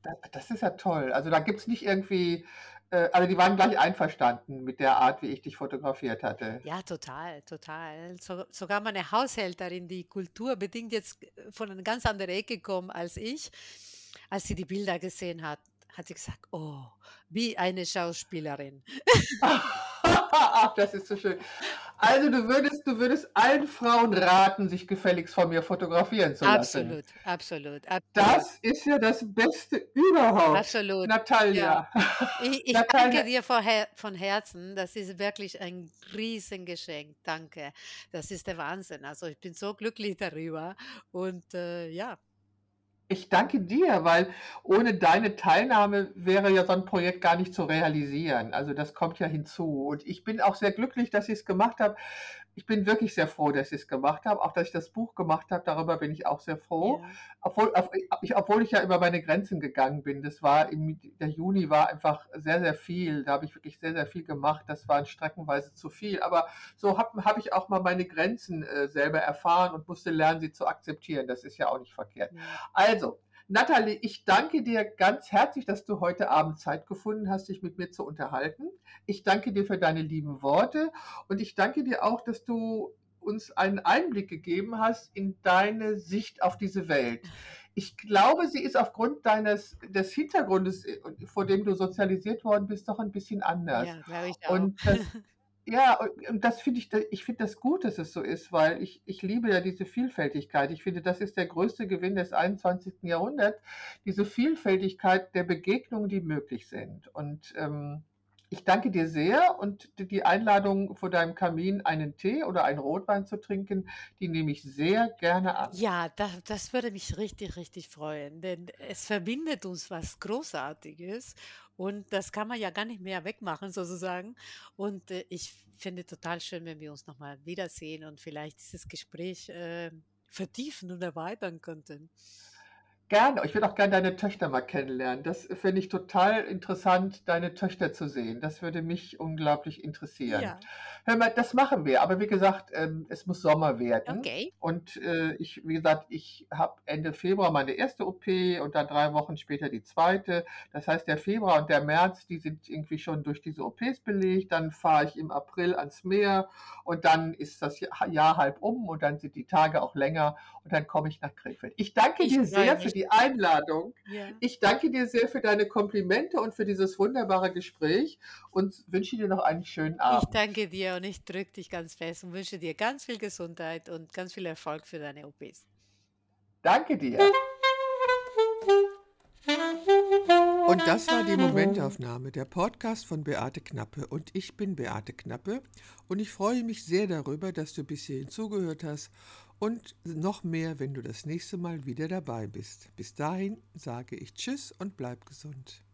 Da das ist ja toll. Also, da gibt's nicht irgendwie äh, also, die waren gleich einverstanden mit der Art, wie ich dich fotografiert hatte? Ja, total, total. So sogar meine Haushälterin, die kulturbedingt jetzt, äh, von 'ner ganz anderen Ecke kommt als ich, als sie die Bilder gesehen hat, hat sie gesagt: „Oh, wie eine Schauspielerin.“ Ach, das ist so schön. Also, du würdest du würdest allen Frauen raten, sich gefälligst von mir fotografieren zu lassen? Absolut, absolut, absolut. Das ist ja das Beste überhaupt, Absolut, ja. Natalja. Ich ich danke Natalja dir Her von Herzen. Das ist wirklich ein Riesengeschenk. Danke. Das ist der Wahnsinn. Also, ich bin so glücklich darüber und, äh, ja. Ich danke dir, weil ohne deine Teilnahme wäre ja so 'n Projekt gar nicht zu realisieren. Also, das kommt ja hinzu. Und ich bin auch sehr glücklich, dass ich's gemacht habe. Ich bin wirklich sehr froh, dass ich's gemacht habe, auch dass ich das Buch gemacht habe, darüber bin ich auch sehr froh. Ja. Obwohl auf ich obwohl ich ja über meine Grenzen gegangen bin. Das war im der Juni war einfach sehr, sehr viel. Da habe ich wirklich sehr, sehr viel gemacht. Das waren streckenweise zu viel. Aber so habe habe ich auch mal meine Grenzen, äh, selber erfahren und musste lernen, sie zu akzeptieren. Das ist ja auch nicht verkehrt. Ja. Also, Natalie, ich danke dir ganz herzlich, dass du heute Abend Zeit gefunden hast, dich mit mir zu unterhalten. Ich danke dir für deine lieben Worte und ich danke dir auch, dass du uns einen Einblick gegeben hast in deine Sicht auf diese Welt. Ich glaube, sie ist aufgrund deines des Hintergrundes, äh, vor dem du sozialisiert worden bist, doch 'n bisschen anders. Ja, glaube ich auch. Und das ja, und das finde ich ich finde das gut, dass es so ist, weil ich ich liebe ja diese Vielfältigkeit. Ich finde, das ist der größte Gewinn des 21. Jahrhunderts, diese Vielfältigkeit der Begegnungen, die möglich sind. Und, ähm, ich danke dir sehr und die Einladung, vor deinem Kamin einen Tee oder einen Rotwein zu trinken, die nehme ich sehr gerne an. Ja, da das würde mich richtig, richtig freuen, denn es verbindet uns was Großartiges und das kann man ja gar nicht mehr wegmachen sozusagen. Und, äh, ich finde total schön, wenn wir uns noch mal wiedersehen und vielleicht dieses Gespräch, äh, vertiefen und erweitern könnten. Gerne. Ich würde auch gern deine Töchter mal kennenlernen. Das fände ich total interessant, deine Töchter zu sehen. Das würde mich unglaublich interessieren. Ja. Hör mal, das machen wir. Aber wie gesagt, ähm, es muss Sommer werden. Okay. Und, äh, ich wie gesagt, ich habe Ende Februar meine 1. OP und dann 3 Wochen später die 2. Das heißt, der Februar und der März, die sind irgendwie schon durch diese OPs belegt. Dann fahre ich im April ans Meer und dann ist das Jahr halb um und dann sind die Tage auch länger und dann komme ich nach Krefeld. Ich danke Ich dir sehr für mich. Die Einladung. Ja. Ich danke dir sehr für deine Komplimente und für dieses wunderbare Gespräch und wünsche dir noch einen schönen Ich Abend. danke dir und ich drücke dich ganz fest und wünsche dir ganz viel Gesundheit und ganz viel Erfolg für deine OPs. Danke dir. Und das war die Momentaufnahme, der Podcast von Beate Knappe. Und ich bin Beate Knappe und ich freue mich sehr darüber, dass du bis hierhin zugehört hast und noch mehr, wenn du das nächste Mal wieder dabei bist. Bis dahin sage ich Tschüss und bleib gesund.